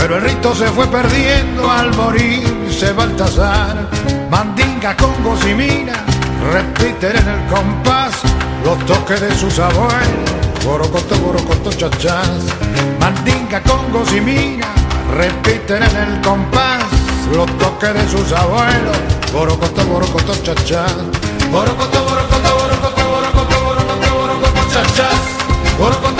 pero el rito se fue perdiendo al morirse Baltasar. Mandinga, congos y repiten en el compás los toques de sus abuelos. Borocoto, borocoto, chachás. Mandinga, congos y mina repiten en el compás los toques de sus abuelos. Borocoto, borocoto, chachás. Borocoto, borocoto, borocoto, borocoto, borocoto, borocoto, chachás. Borocoto,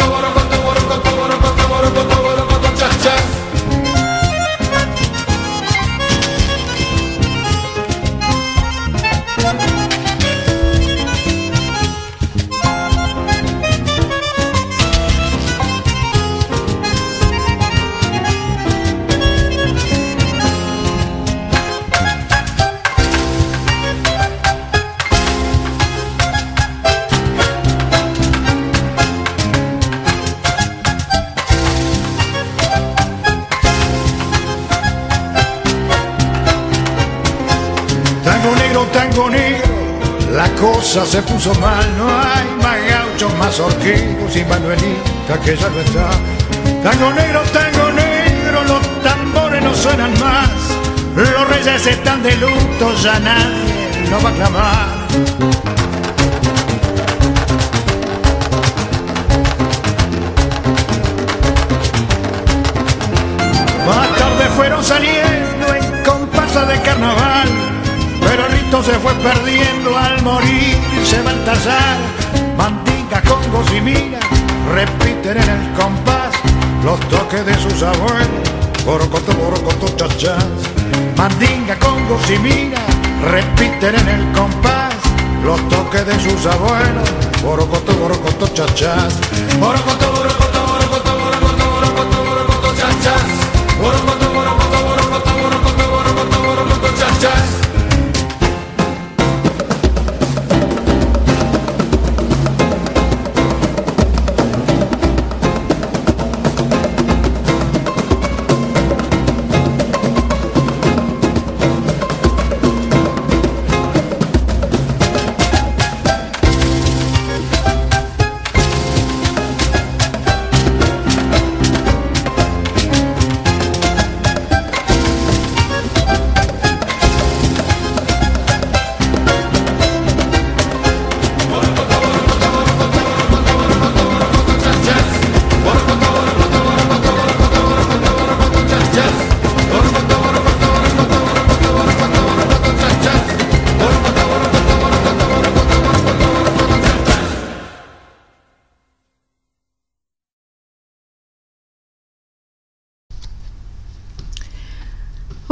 cosa se puso mal, no hay más gauchos, más horquillos y Manuelita que ya no está. Tango negro, tango negro, los tambores no suenan más, los reyes están de luto, ya nadie lo va a clamar. Más tarde fueron saliendo en comparsa de carnaval, pero el rito se fue perdiendo al morirse Baltasar. Mandinga, congos y repiten en el compás los toques de sus abuelos. Borocoto, borocoto, chachás. Mandinga, congos y repiten en el compás los toques de sus abuelos. Borocoto, borocoto, borocoto, borocoto,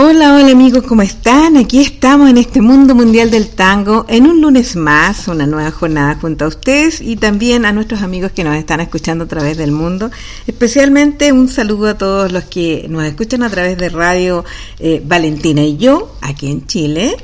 Hola, hola amigos, ¿cómo están? Aquí estamos en este mundo mundial del tango, en un lunes más, una nueva jornada junto a ustedes y también a nuestros amigos que nos están escuchando a través del mundo. Especialmente un saludo a todos los que nos escuchan a través de Radio eh, Valentina y yo, aquí en Chile.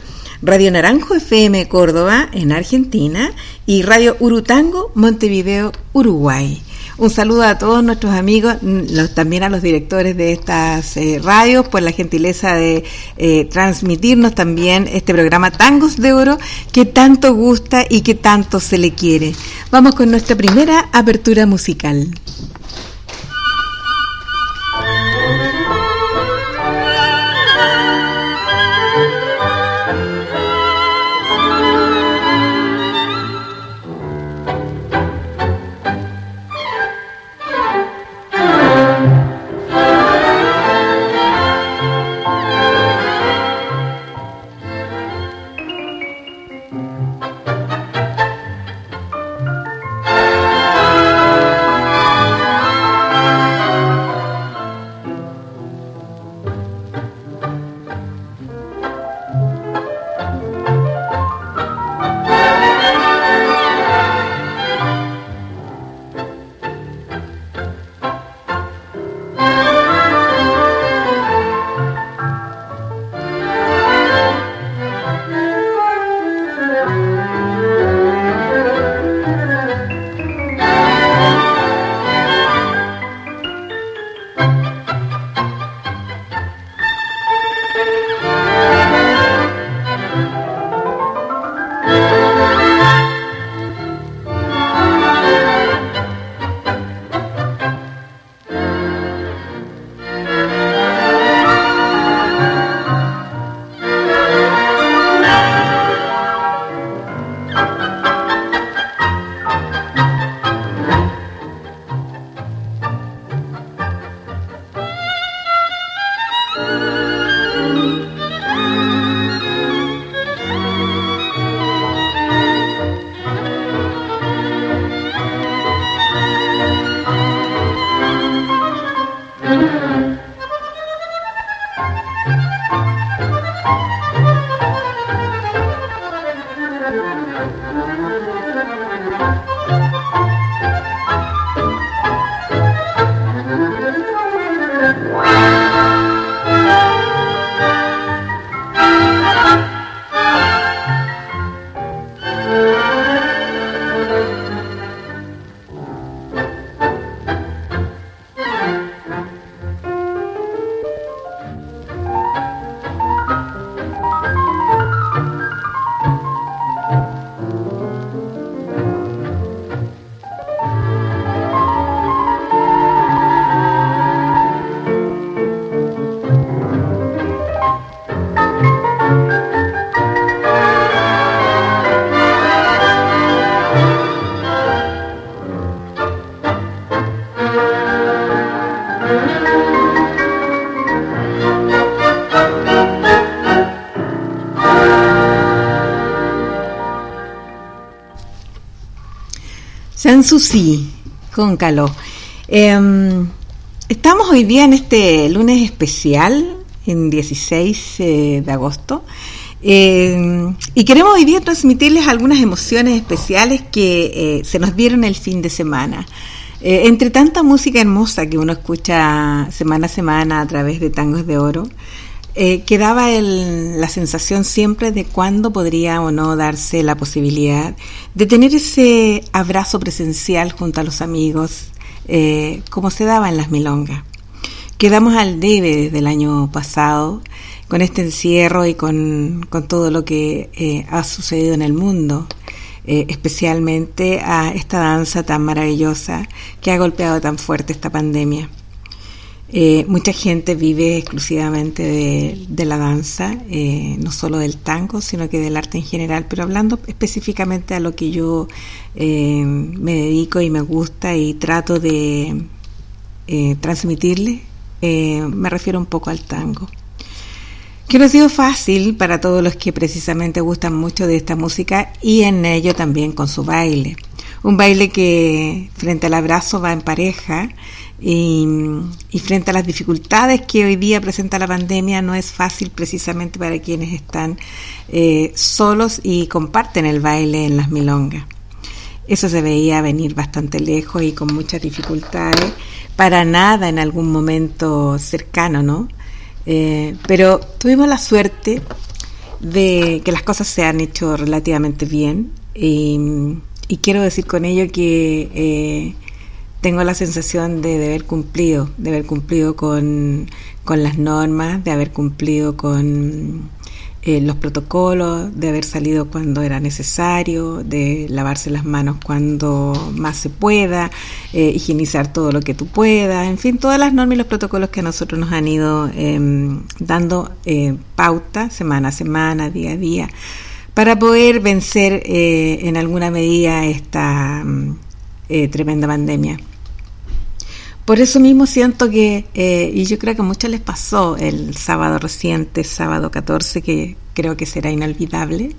Radio Naranjo FM Córdoba en Argentina y Radio Urutango Montevideo Uruguay. Un saludo a todos nuestros amigos, los, también a los directores de estas eh, radios por la gentileza de eh, transmitirnos también este programa Tangos de Oro que tanto gusta y que tanto se le quiere. Vamos con nuestra primera apertura musical. Sanssouci, con calor. Em, estamos hoy día en este lunes especial, en 16 eh, de agosto, em, y queremos hoy día transmitirles algunas emociones especiales que eh, se nos dieron el fin de semana. Eh, entre tanta música hermosa que uno escucha semana a semana a través de Tangos de Oro, eh, quedaba el, la sensación siempre de cuándo podría o no darse la posibilidad de tener ese abrazo presencial junto a los amigos, eh, como se daba en las milongas. Quedamos al debe desde el año pasado con este encierro y con, todo lo que eh, ha sucedido en el mundo, eh, especialmente a esta danza tan maravillosa que ha golpeado tan fuerte esta pandemia. Eh, mucha gente vive exclusivamente de, la danza, eh, no solo del tango, sino que del arte en general, pero hablando específicamente a lo que yo eh, me dedico y me gusta y trato de transmitirle, me refiero un poco al tango. Que no ha sido fácil para todos los que precisamente gustan mucho de esta música y en ello también con su baile. Un baile que frente al abrazo va en pareja, y, frente a las dificultades que hoy día presenta la pandemia, no es fácil precisamente para quienes están eh, solos y comparten el baile en las milongas. Eso se veía venir bastante lejos y con muchas dificultades, para nada en algún momento cercano, ¿no? Eh, pero tuvimos la suerte de que las cosas se han hecho relativamente bien y, quiero decir con ello que eh, tengo la sensación de, haber cumplido, de haber cumplido con, las normas, de haber cumplido con eh, los protocolos, de haber salido cuando era necesario, de lavarse las manos cuando más se pueda, eh, higienizar todo lo que tú puedas, en fin, todas las normas y los protocolos que a nosotros nos han ido em, dando eh, pauta semana a semana, día a día, para poder vencer en alguna medida esta mm, tremenda pandemia. Por eso mismo siento que, eh, y yo creo que a muchos les pasó el sábado reciente, sábado 14, que creo que será inolvidable,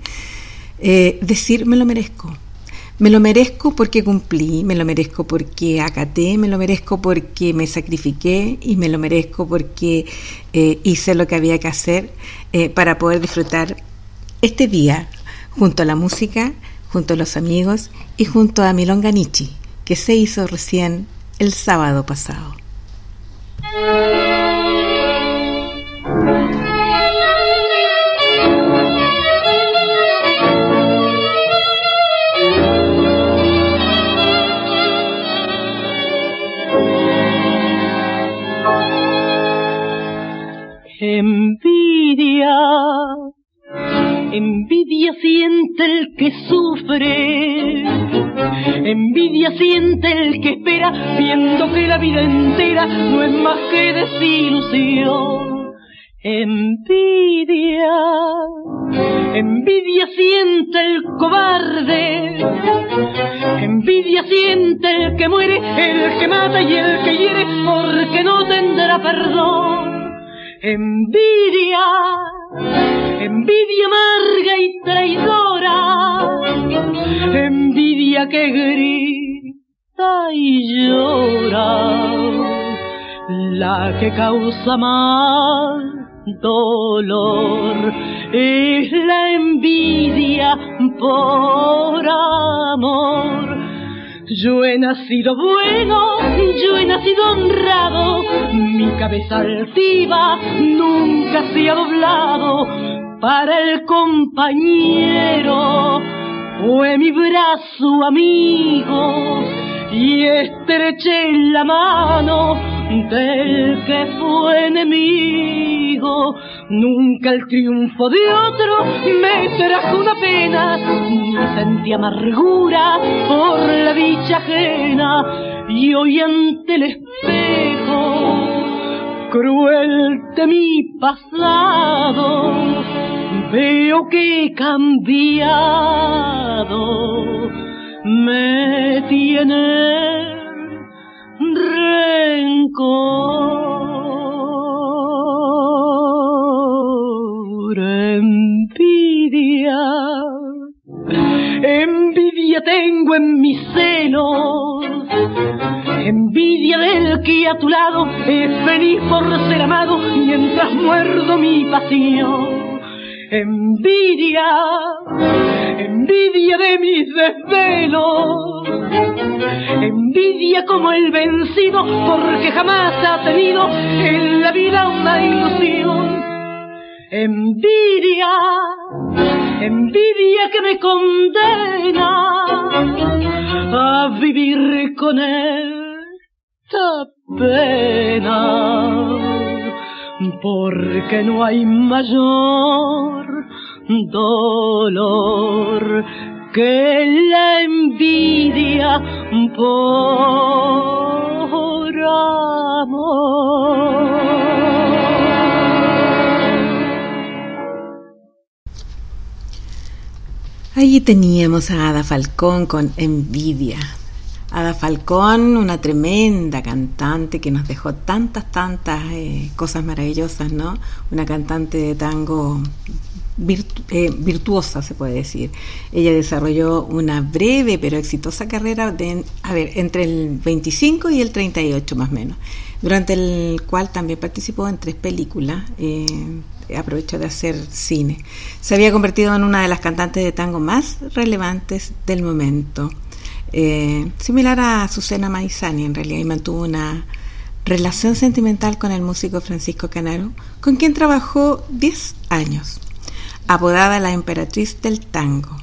eh, decir me lo merezco. Me lo merezco porque cumplí, me lo merezco porque acaté, me lo merezco porque me sacrifiqué y me lo merezco porque eh, hice lo que había que hacer para poder disfrutar este día junto a la música, junto a los amigos y junto a Milonga Nichi, que se hizo recién el sábado pasado. Envidia, envidia siente el que sufre Envidia siente el que espera, viendo que la vida entera no es más que desilusión. Envidia, envidia siente el cobarde, envidia siente el que muere, el que mata y el que hiere, porque no tendrá perdón. Envidia, envidia amarga y traidora, envidia que grita y llora, la que causa más dolor es la envidia por amor Yo he nacido bueno, yo he nacido honrado, mi cabeza altiva nunca se ha doblado para el compañero. Fue mi brazo amigo y estreché la mano del que fue enemigo. Nunca el triunfo de otro me trajo una pena, ni sentí amargura por la dicha ajena. Y hoy ante el espejo, cruel de mi pasado, veo que cambiado, me tiene rencor, envidia, envidia tengo en mis celos, envidia del que a tu lado es feliz por ser amado mientras muerdo mi pasión. Envidia, envidia de mis desvelos, envidia como el vencido porque jamás ha tenido en la vida una ilusión. Envidia, envidia que me condena a vivir con esta pena porque no hay mayor dolor que la envidia por amor. Allí teníamos a Ada Falcón con envidia. Ada Falcón, una tremenda cantante que nos dejó tantas, tantas eh, cosas maravillosas, ¿no? Una cantante de tango eh, virtuosa, se puede decir. Ella desarrolló una breve pero exitosa carrera de, a ver, entre el 25 y el 38 más o menos, durante el cual también participó en tres películas. Eh, aprovechó de hacer cine. Se había convertido en una de las cantantes de tango más relevantes del momento. Eh, similar a Azucena Maizani en realidad, y mantuvo una relación sentimental con el músico Francisco Canaro, con quien trabajó 10 años. Apodada la emperatriz del tango,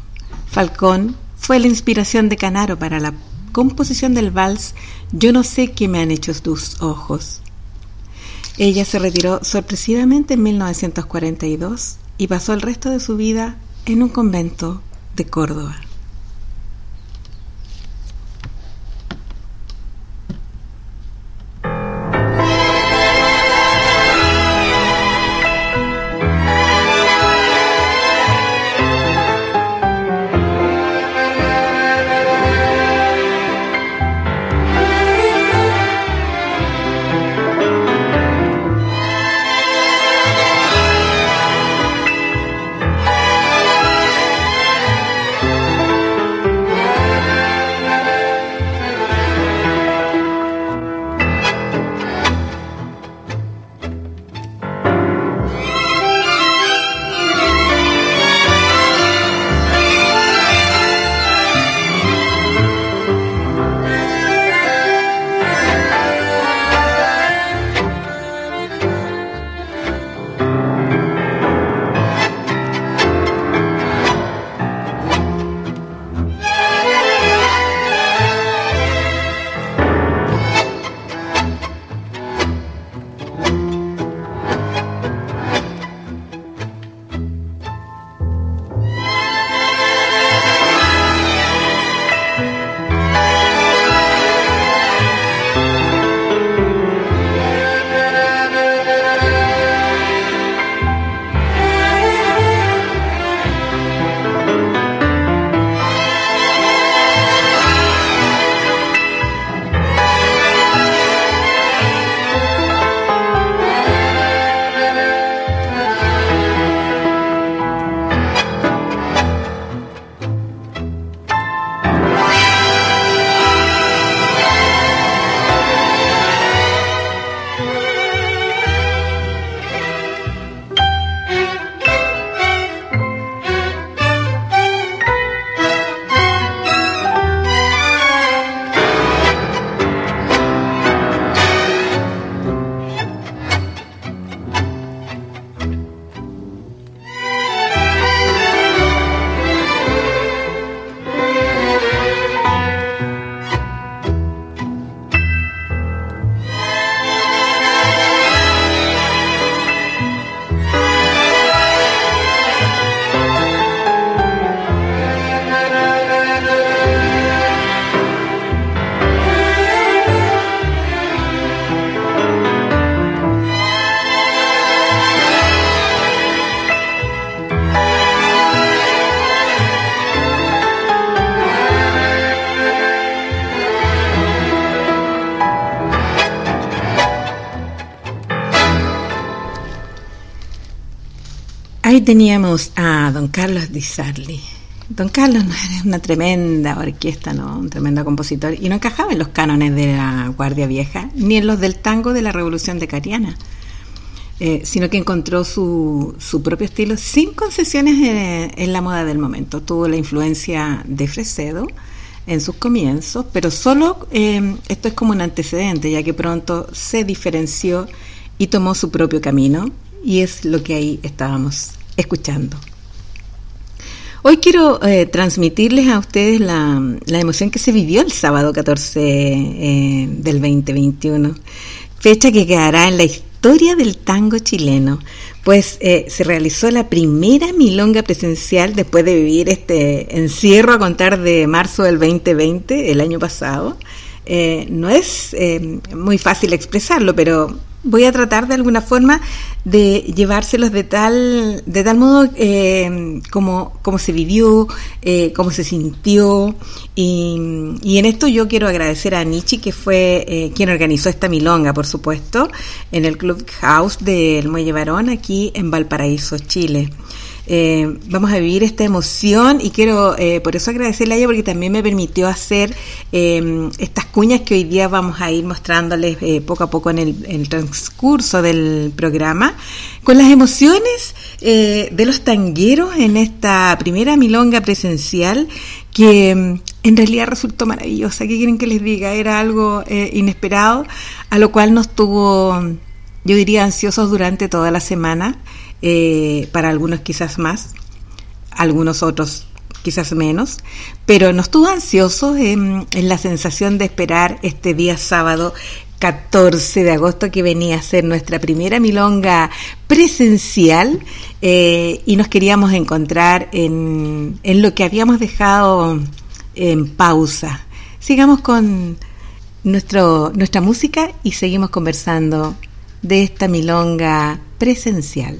Falcón fue la inspiración de Canaro para la composición del vals Yo no sé qué me han hecho tus ojos. Ella se retiró sorpresivamente en 1942 y pasó el resto de su vida en un convento de Córdoba. Teníamos a don Carlos Di Sarli. Don Carlos era una tremenda orquesta, ¿no? Un tremendo compositor. Y no encajaba en los cánones de la Guardia Vieja, ni en los del tango de la Revolución de Cariana. Eh, sino que encontró su, su, propio estilo sin concesiones en, la moda del momento. Tuvo la influencia de Fresedo en sus comienzos, pero solo eh, esto es como un antecedente, ya que pronto se diferenció y tomó su propio camino, y es lo que ahí estábamos escuchando. Hoy quiero eh, transmitirles a ustedes la, emoción que se vivió el sábado 14 eh, del 2021, fecha que quedará en la historia del tango chileno, pues eh, se realizó la primera milonga presencial después de vivir este encierro a contar de marzo del 2020, el año pasado. no es muy fácil expresarlo, pero voy a tratar de alguna forma de llevárselos de tal, de tal modo eh, como, como, se vivió, eh, cómo se sintió. Y, en esto yo quiero agradecer a Nichi, que fue eh, quien organizó esta milonga, por supuesto, en el Club House del Muelle Barón, aquí en Valparaíso, Chile. Eh, vamos a vivir esta emoción y quiero eh, por eso agradecerle a ella porque también me permitió hacer em, estas cuñas que hoy día vamos a ir mostrándoles eh, poco a poco en el, transcurso del programa con las emociones de los tangueros en esta primera milonga presencial que em, en realidad resultó maravillosa. ¿Qué quieren que les diga? Era algo inesperado, a lo cual nos tuvo, yo diría, ansiosos durante toda la semana. Eh, para algunos quizás más, algunos otros quizás menos, pero no estuvo ansioso en, la sensación de esperar este día sábado 14 de agosto que venía a ser nuestra primera milonga presencial eh, y nos queríamos encontrar en, en lo que habíamos dejado en pausa. Sigamos con nuestro, nuestra música y seguimos conversando de esta milonga presencial.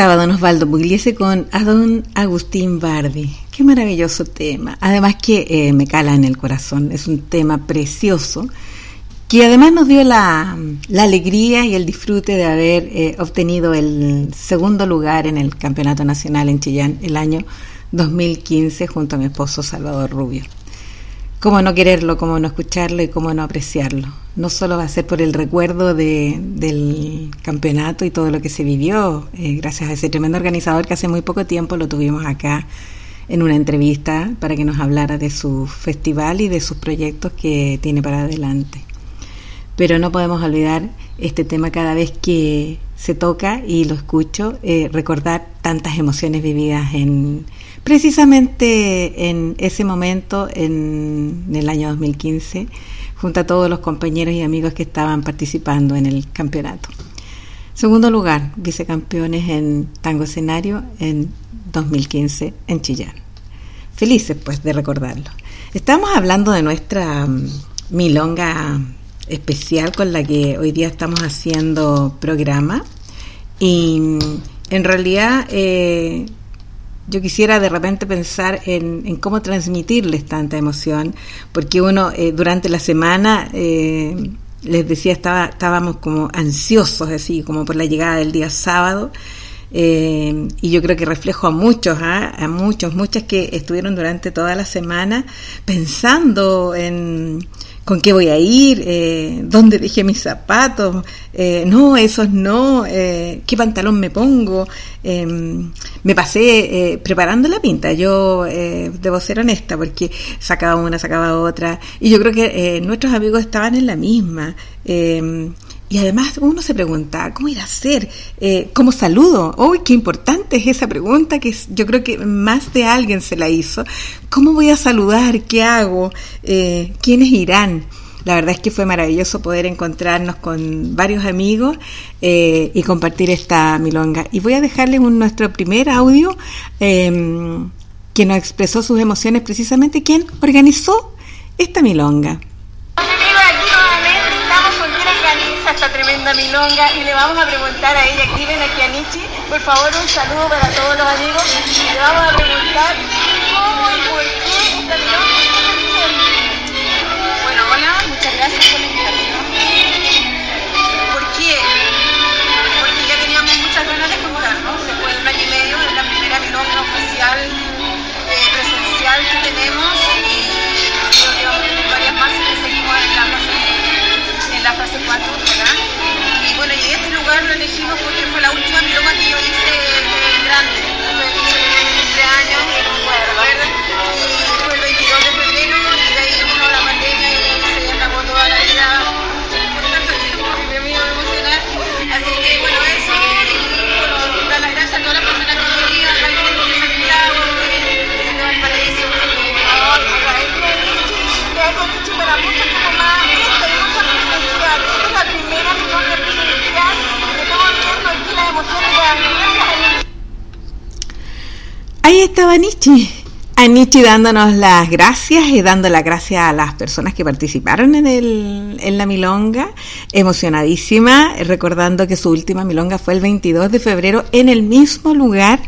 Estaba don Osvaldo Pugliese con a don Agustín Bardi. Qué maravilloso tema. Además que eh, me cala en el corazón. Es un tema precioso que además nos dio la, alegría y el disfrute de haber eh, obtenido el segundo lugar en el Campeonato Nacional en Chillán el año 2015 junto a mi esposo Salvador Rubio. Cómo no quererlo, cómo no escucharlo y cómo no apreciarlo. No solo va a ser por el recuerdo del campeonato y todo lo que se vivió, eh, gracias a ese tremendo organizador que hace muy poco tiempo lo tuvimos acá en una entrevista para que nos hablara de su festival y de sus proyectos que tiene para adelante pero no podemos olvidar este tema cada vez que se toca y lo escucho, eh, recordar tantas emociones vividas en precisamente en ese momento, en, el año 2015, junto a todos los compañeros y amigos que estaban participando en el campeonato. Segundo lugar, vicecampeones en tango escenario en 2015 en Chillán. Felices pues de recordarlo. Estamos hablando de nuestra mm, milonga especial con la que hoy día estamos haciendo programa. Y mm, en realidad eh, yo quisiera de repente pensar en, cómo transmitirles tanta emoción, porque uno eh, durante la semana, eh, les decía, estaba, estábamos como ansiosos, así como por la llegada del día sábado. y yo creo que reflejo a muchos, ¿ah? a muchos, muchas que estuvieron durante toda la semana pensando en, con qué voy a ir, eh, dónde dejé mis zapatos, eh, no, esos no, eh, qué pantalón me pongo. Em, me pasé eh, preparando la pinta, yo debo ser honesta porque sacaba una, sacaba otra, y yo creo que nuestros amigos estaban en la misma. Y además uno se pregunta, ¿cómo ir a hacer? Eh, ¿Cómo saludo? ¡Uy, qué importante es esa pregunta que yo creo que más de alguien se la hizo! ¿Cómo voy a saludar? ¿Qué hago? Eh, ¿Quiénes irán? La verdad es que fue maravilloso poder encontrarnos con varios amigos eh, y compartir esta milonga. Y voy a dejarles un, nuestro primer audio em, que nos expresó sus emociones precisamente quien organizó esta milonga. Esta tremenda milonga y le vamos a preguntar a ella, ven aquí a Nichi, por favor un saludo para todos los amigos y le vamos a preguntar por qué Bueno, hola, muchas gracias por la invitación. ¿Por qué? Porque ya teníamos muchas ganas de juntarnos, después de un año y medio de la primera milonga oficial eh, presencial que tenemos y creo que vamos a tener varias más que seguimos en la fase, en la fase 4 bueno, y este lugar lo elegimos porque fue la última milonga que yo hice grande. Fue el cumpleaños. Y fue el 22 de Ahí estaba Nietzsche. A Nietzsche dándonos las gracias y dando las gracias a las personas que participaron en, el, en la milonga, emocionadísima, recordando que su última milonga fue el 22 de febrero en el mismo lugar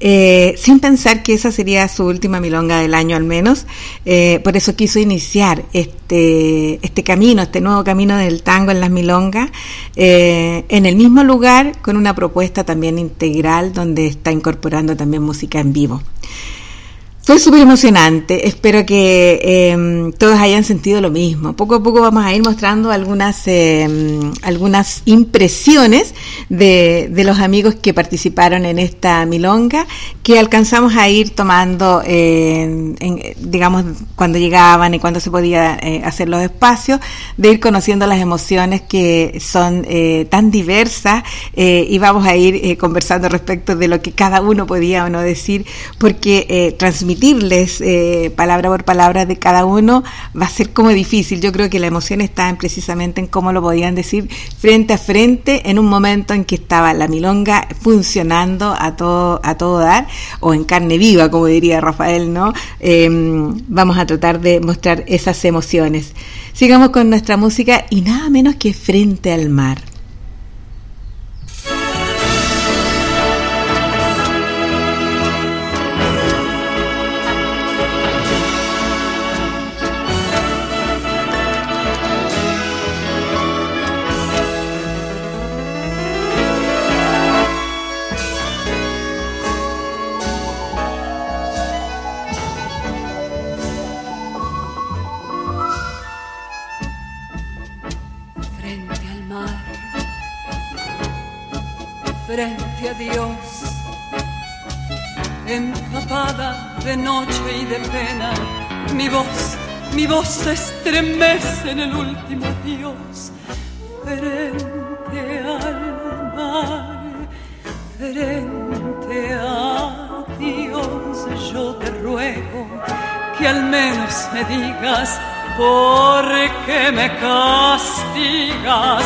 eh, sin pensar que esa sería su última milonga del año al menos. Eh, por eso quiso iniciar este, este camino, este nuevo camino del tango en las milongas, eh, en el mismo lugar con una propuesta también integral donde está incorporando también música en vivo. Fue súper emocionante, espero que em, todos hayan sentido lo mismo. Poco a poco vamos a ir mostrando algunas, em, algunas impresiones de, de, los amigos que participaron en esta milonga, que alcanzamos a ir tomando, en, digamos, cuando llegaban y cuando se podía eh, hacer los espacios, de ir conociendo las emociones que son eh, tan diversas eh, y vamos a ir conversando respecto de lo que cada uno podía o no decir, porque transmitir transmitirles eh, palabra por palabra de cada uno va a ser como difícil. Yo creo que la emoción está en, precisamente en cómo lo podían decir frente a frente en un momento en que estaba la milonga funcionando a todo, a todo dar o en carne viva, como diría Rafael, ¿no? Em, vamos a tratar de mostrar esas emociones. Sigamos con nuestra música y nada menos que frente al mar. Frente a Dios, empapada de noche y de pena, mi voz, mi voz se estremece en el último adiós, frente al mar, frente a Dios, yo te ruego que al menos me digas ¿Por qué me castigas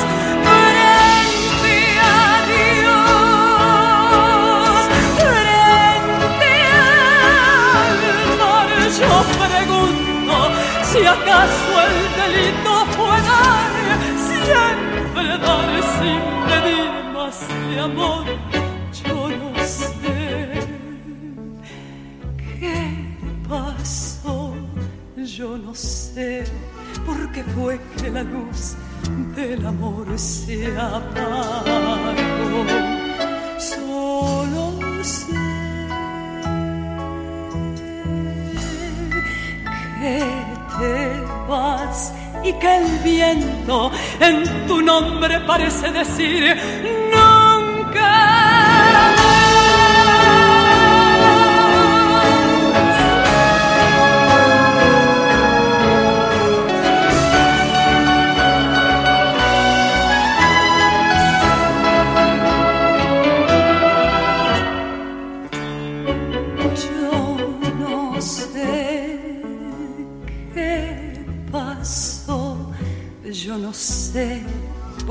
si acaso el delito fue dar, siempre dar sin pedir más de amor. Yo no sé qué pasó, yo no sé por qué fue que la luz del amor se apagó. Solo sé que y que el viento en tu nombre parece decir nunca.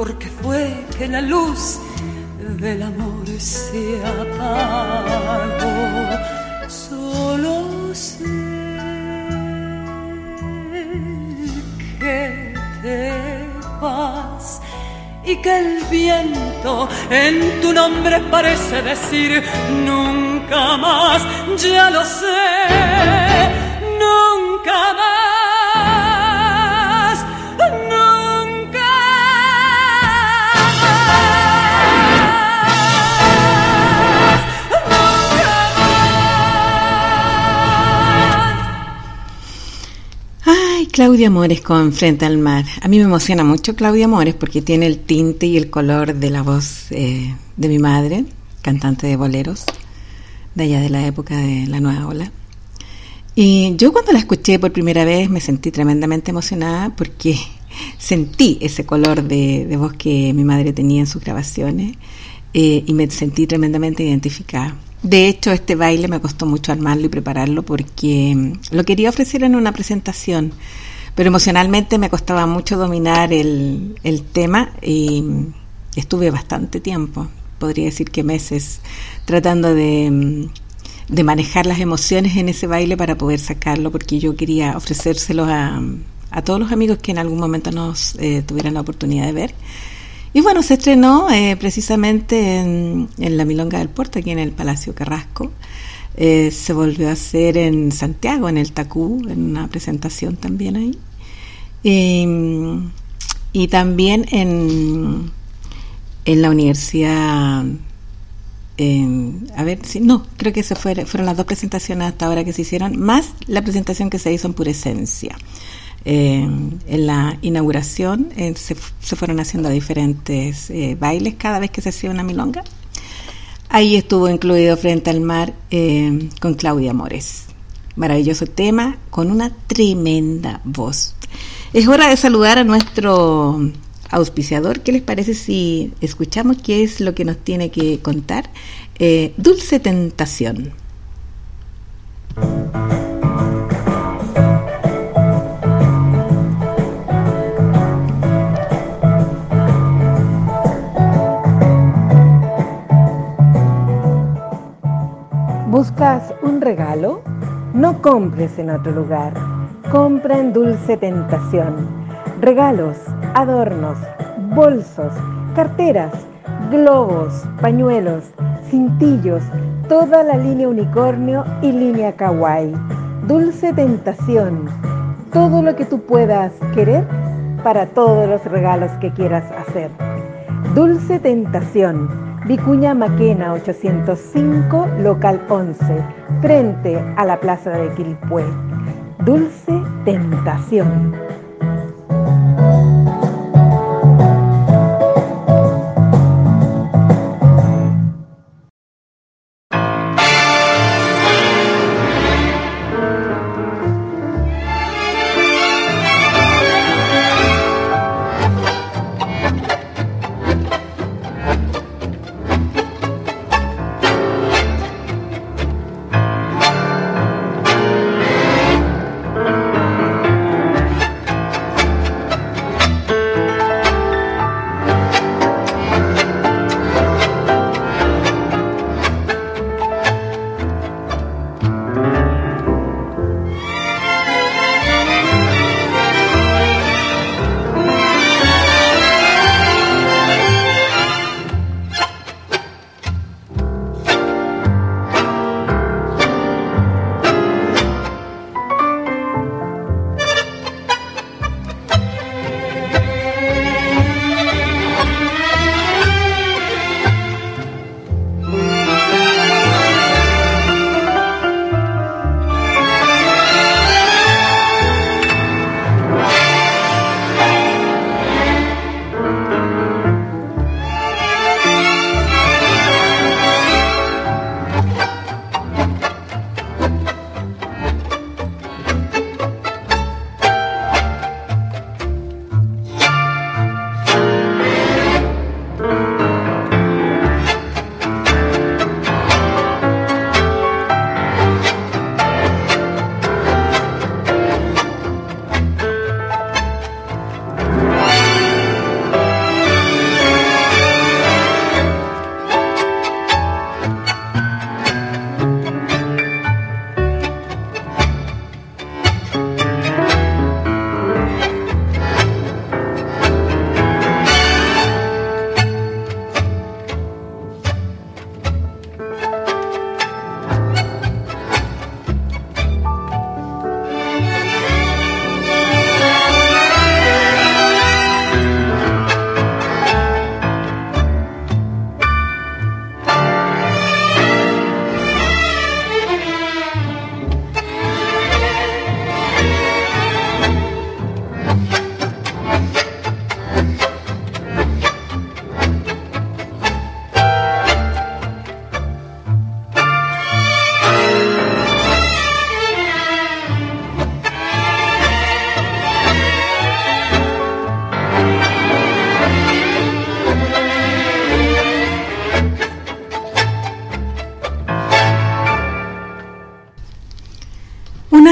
Porque fue que la luz del amor se apagó. Solo sé que te vas y que el viento en tu nombre parece decir nunca más, ya lo sé, Claudia Mores con Frente al Mar. A mí me emociona mucho Claudia Mores porque tiene el tinte y el color de la voz eh, de mi madre, cantante de boleros, de allá de la época de la Nueva Ola. Y yo cuando la escuché por primera vez me sentí tremendamente emocionada porque sentí ese color de, voz que mi madre tenía en sus grabaciones eh, y me sentí tremendamente identificada. De hecho, este baile me costó mucho armarlo y prepararlo porque mm, lo quería ofrecer en una presentación, pero emocionalmente me costaba mucho dominar el, tema y mm, estuve bastante tiempo, podría decir que meses, tratando de, mm, de manejar las emociones en ese baile para poder sacarlo porque yo quería ofrecérselo a, a todos los amigos que en algún momento nos eh, tuvieran la oportunidad de ver y bueno, se estrenó eh, precisamente en, la Milonga del Puerto, aquí en el Palacio Carrasco. Eh, se volvió a hacer en Santiago, en el Tacú, en una presentación también ahí. y también en, en la universidad. a ver, si no, creo que se fueron las dos presentaciones hasta ahora que se hicieron, más la presentación que se hizo en Pura Esencia. Eh, en la inauguración eh, se, fueron haciendo diferentes eh, bailes cada vez que se hacía una milonga. Ahí estuvo incluido Frente al Mar con Claudia Mores. Maravilloso tema con una tremenda voz. Es hora de saludar a nuestro auspiciador. ¿Qué les parece si escuchamos qué es lo que nos tiene que contar? Dulce Tentación. ¿Buscas un regalo? No compres en otro lugar. Compra en Dulce Tentación. Regalos, adornos, bolsos, carteras, globos, pañuelos, cintillos, toda la línea unicornio y línea kawaii. Dulce Tentación. Todo lo que tú puedas querer para todos los regalos que quieras hacer. Dulce Tentación Vicuña Maquena 805, local 11, frente a la plaza de Quilpué. Dulce Tentación.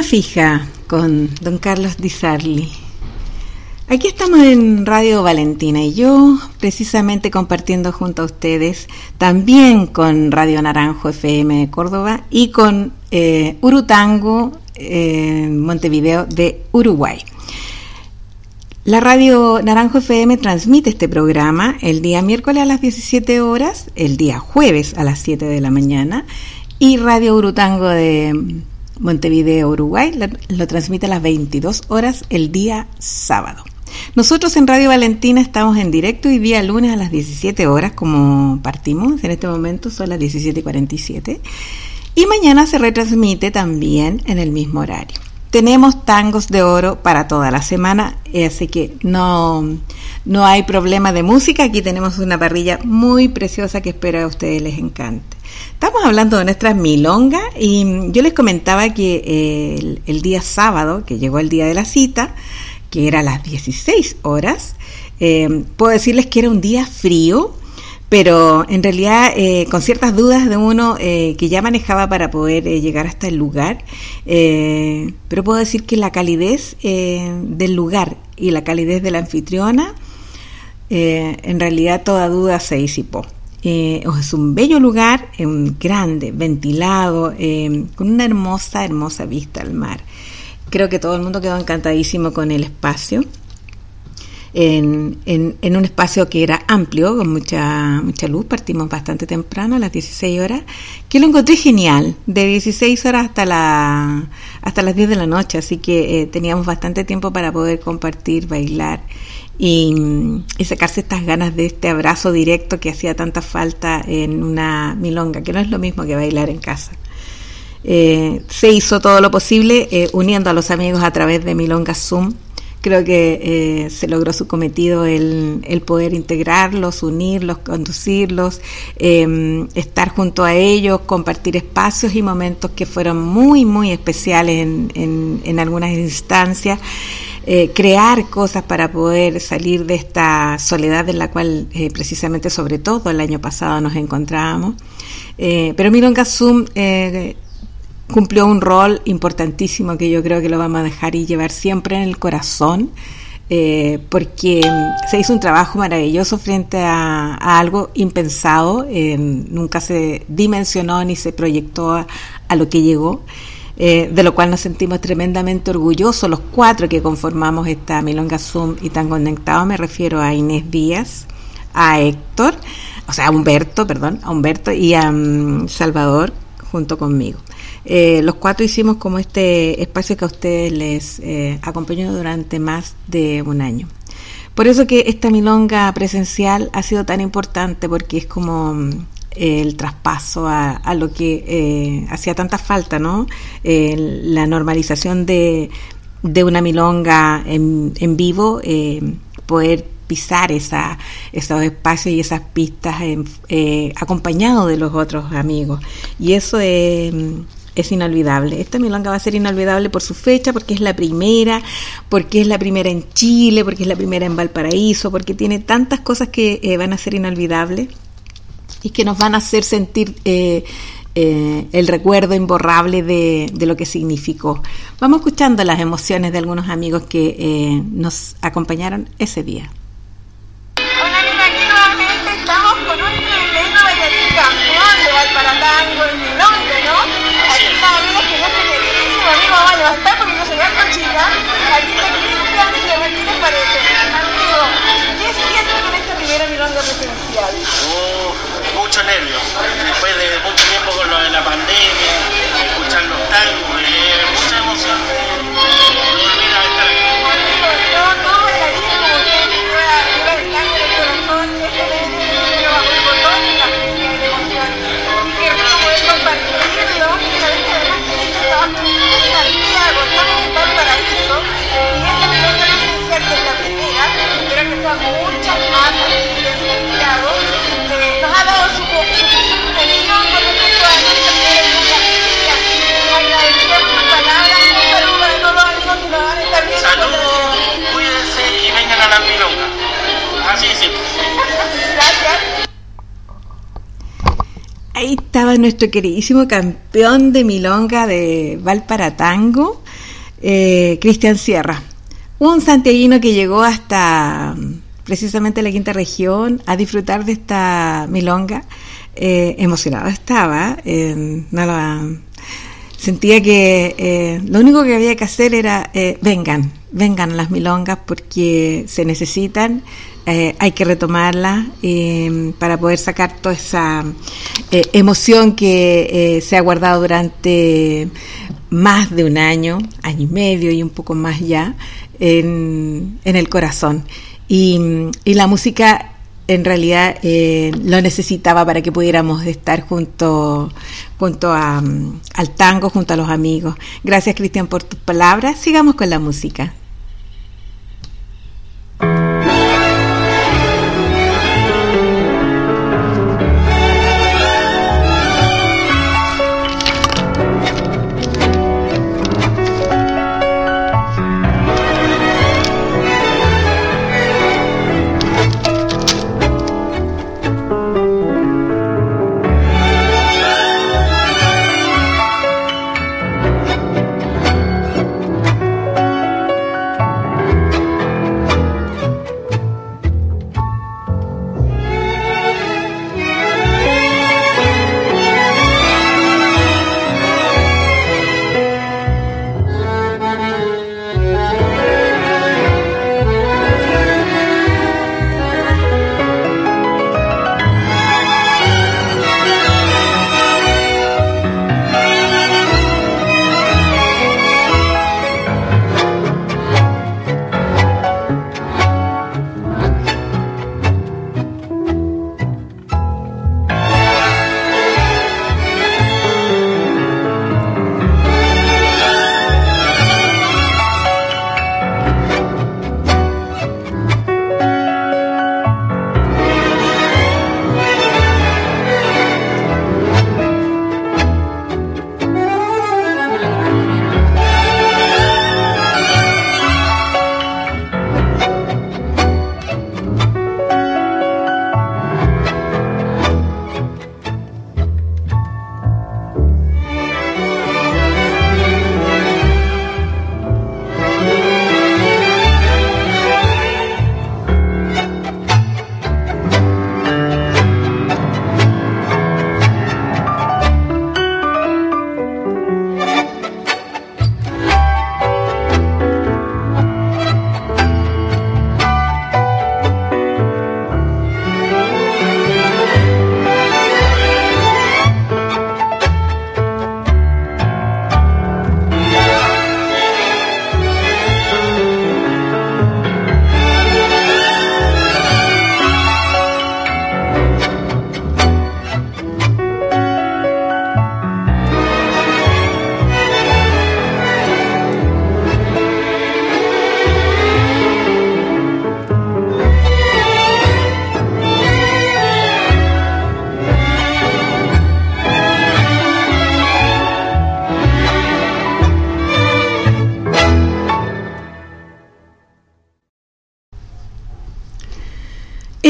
Fija con don Carlos Di Sarli. Aquí estamos en Radio Valentina y yo precisamente compartiendo junto a ustedes también con Radio Naranjo FM de Córdoba y con eh, Urutango en Montevideo de Uruguay. La radio Naranjo FM transmite este programa el día miércoles a las 17 horas, el día jueves a las 7 de la mañana y Radio Urutango de Montevideo, Uruguay, lo, transmite a las 22 horas el día sábado. Nosotros en Radio Valentina estamos en directo y día lunes a las 17 horas, como partimos en este momento, son las 17 y 47. Y mañana se retransmite también en el mismo horario. Tenemos tangos de oro para toda la semana, así que no, no hay problema de música. Aquí tenemos una parrilla muy preciosa que espero a ustedes les encante. Estamos hablando de nuestras milongas y yo les comentaba que eh, el, día sábado, que llegó el día de la cita, que era a las 16 horas, eh, puedo decirles que era un día frío, pero en realidad eh, con ciertas dudas de uno que ya manejaba para poder llegar hasta el lugar, pero puedo decir que la calidez del lugar y la calidez de la anfitriona, en realidad toda duda se disipó. Eh, es un bello lugar, un grande, ventilado, eh, con una hermosa, hermosa vista al mar. Creo que todo el mundo quedó encantadísimo con el espacio. En, en, un espacio que era amplio, con mucha, mucha luz, partimos bastante temprano, a las 16 horas, que lo encontré genial, de 16 horas hasta, la, hasta las 10 de la noche, así que eh, teníamos bastante tiempo para poder compartir, bailar y, sacarse estas ganas de este abrazo directo que hacía tanta falta en una milonga, que no es lo mismo que bailar en casa. Eh, se hizo todo lo posible eh, uniendo a los amigos a través de Milonga Zoom. Creo que eh, se logró su cometido el, el, poder integrarlos, unirlos, conducirlos, estar junto a ellos, compartir espacios y momentos que fueron muy, muy especiales en, en, en algunas instancias. Eh, crear cosas para poder salir de esta soledad en la cual eh, precisamente sobre todo el año pasado nos encontrábamos. Eh, pero Milonga Zoom cumplió un rol importantísimo que yo creo que lo vamos a dejar y llevar siempre en el corazón. porque se hizo un trabajo maravilloso frente a, algo impensado, nunca se dimensionó ni se proyectó a lo que llegó. Eh, de lo cual nos sentimos tremendamente orgullosos los cuatro que conformamos esta Milonga Zoom y tan conectados. Me refiero a Inés Díaz, a Héctor, o sea, a Humberto, perdón, a Humberto y a mm, Salvador junto conmigo. Eh, los cuatro hicimos como este espacio que a ustedes les eh, acompañó durante más de un año. Por eso que esta milonga presencial ha sido tan importante porque es como mm, el traspaso a, lo que eh, hacía tanta falta, ¿no? la normalización de, de, una milonga en, en vivo, eh, poder pisar esa, esos espacios y esas pistas eh, acompañado de los otros amigos. Y eso es es inolvidable. Esta milonga va a ser inolvidable por su fecha, porque es la primera, porque es la primera en Chile, porque es la primera en Valparaíso, porque tiene tantas cosas que van a ser inolvidables y que nos van a hacer sentir eh, eh, el recuerdo imborrable de, lo que significó. Vamos escuchando las emociones de algunos amigos que eh, nos acompañaron ese día. Hola, aquí nuevamente estamos con un tremendo bailarín campeón de Valparatango en mi nombre, ¿no? Aquí que nuestro queridísimo amigo, bueno, va a estar porque no se ve a Cochina. Aquí está Cristian Martínez Paredes. Amigo, ¿qué sientes con esta primera milonga presidencial? Mucho. Después de mucho tiempo con lo de la pandemia, escuchar los tangos, eh, mucha emoción de, volver milonga. Así. Gracias. Ahí estaba nuestro queridísimo campeón de milonga de Valparatango, eh, Cristian Sierra, un santiaguino que llegó hasta precisamente la quinta región a disfrutar de esta milonga. Eh, emocionado estaba, eh, sentía que eh, lo único que había que hacer era vengan, vengan las milongas porque se necesitan, hay que retomarlas para poder sacar toda esa emoción que se ha guardado durante más de un año, año y medio y un poco más ya, en, el corazón. Y, la música en realidad eh, lo necesitaba para que pudiéramos estar junto, junto a, al tango, junto a los amigos. Gracias Cristian por tus palabras. Sigamos con la música.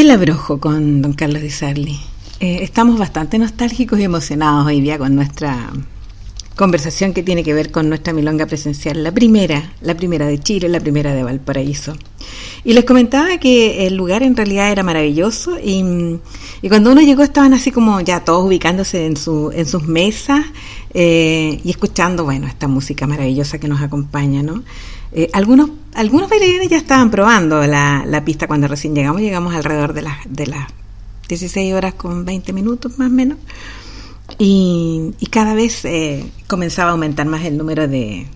El abrojo con don Carlos Di Sarli. Eh, estamos bastante nostálgicos y emocionados hoy día con nuestra conversación que tiene que ver con nuestra milonga presencial, la primera, la primera de Chile, la primera de Valparaíso. Y les comentaba que el lugar en realidad era maravilloso y, cuando uno llegó estaban así como ya todos ubicándose en, su, en sus mesas eh, y escuchando, bueno, esta música maravillosa que nos acompaña, ¿no? Eh, algunos, algunos bailarines ya estaban probando la, la, pista cuando recién llegamos, llegamos alrededor de las, de las 16 horas con 20 minutos más o menos, y, y cada vez eh, comenzaba a aumentar más el número de,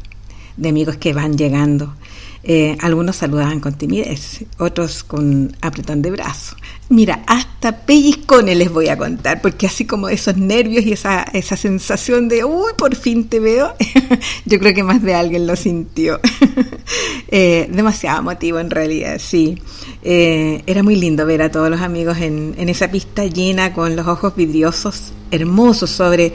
de amigos que van llegando. Eh, algunos saludaban con timidez, otros con apretón de brazo. Mira, hasta pellizcones les voy a contar, porque así como esos nervios y esa, esa sensación de, uy, por fin te veo, yo creo que más de alguien lo sintió. eh, demasiado motivo en realidad, sí. Eh, era muy lindo ver a todos los amigos en, en esa pista llena con los ojos vidriosos, hermosos sobre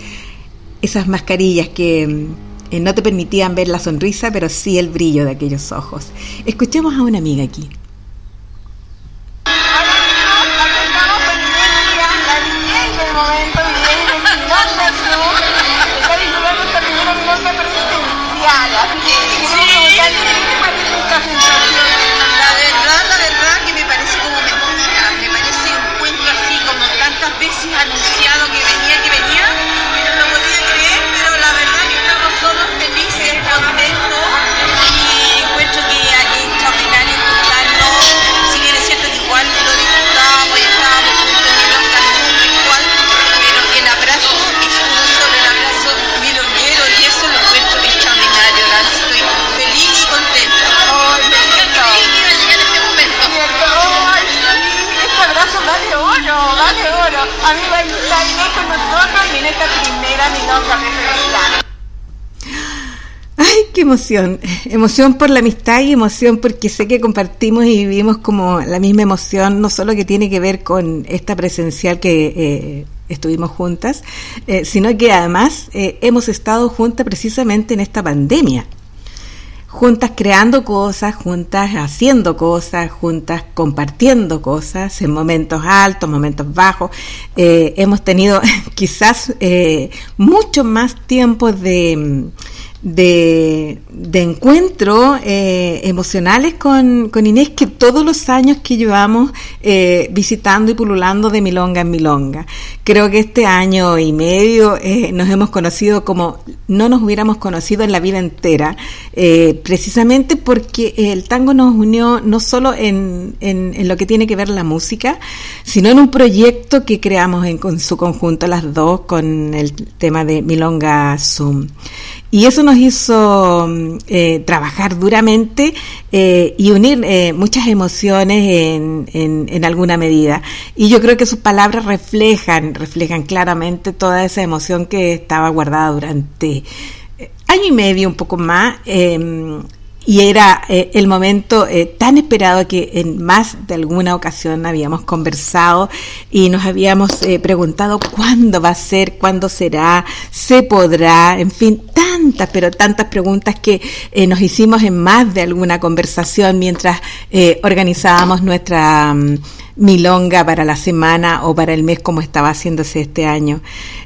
esas mascarillas que eh, no te permitían ver la sonrisa, pero sí el brillo de aquellos ojos. Escuchemos a una amiga aquí. Ay, qué emoción. Emoción por la amistad y emoción porque sé que compartimos y vivimos como la misma emoción, no solo que tiene que ver con esta presencial que eh, estuvimos juntas, eh, sino que además eh, hemos estado juntas precisamente en esta pandemia. Juntas creando cosas, juntas haciendo cosas, juntas compartiendo cosas en momentos altos, momentos bajos. hemos tenido quizás mucho más tiempo de de, de encuentros eh, emocionales con, con, Inés que todos los años que llevamos eh, visitando y pululando de milonga en milonga. Creo que este año y medio eh, nos hemos conocido como no nos hubiéramos conocido en la vida entera, precisamente porque el tango nos unió no solo en, en, en, lo que tiene que ver la música, sino en un proyecto que creamos en, con su conjunto las dos con el tema de Milonga Zoom. Y eso nos hizo mm, eh, trabajar duramente eh, y unir eh, muchas emociones en, en, alguna medida. Y yo creo que sus palabras reflejan, reflejan claramente toda esa emoción que estaba guardada durante año y medio, un poco más, em, y era eh, el momento eh, tan esperado que en más de alguna ocasión habíamos conversado y nos habíamos eh, preguntado cuándo va a ser, cuándo será, se podrá, en fin, tantas, pero tantas preguntas que nos hicimos en más de alguna conversación mientras organizábamos nuestra... Mm, milonga para la semana o para el mes como estaba haciéndose este año.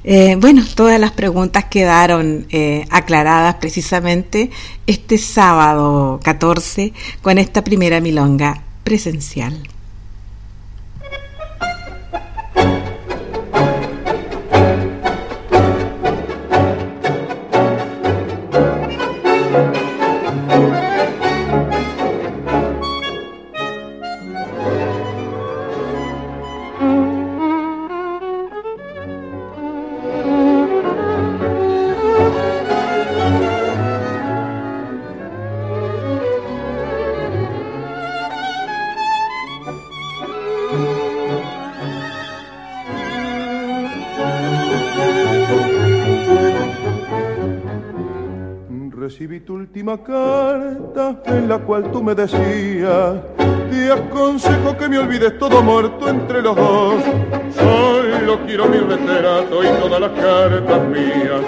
Eh, bueno, todas las preguntas quedaron eh, aclaradas precisamente este sábado 14 con esta primera milonga presencial. Carta en la cual tú me decías, te aconsejo que me olvides todo muerto entre los dos. Solo quiero mi retrato y todas las cartas mías.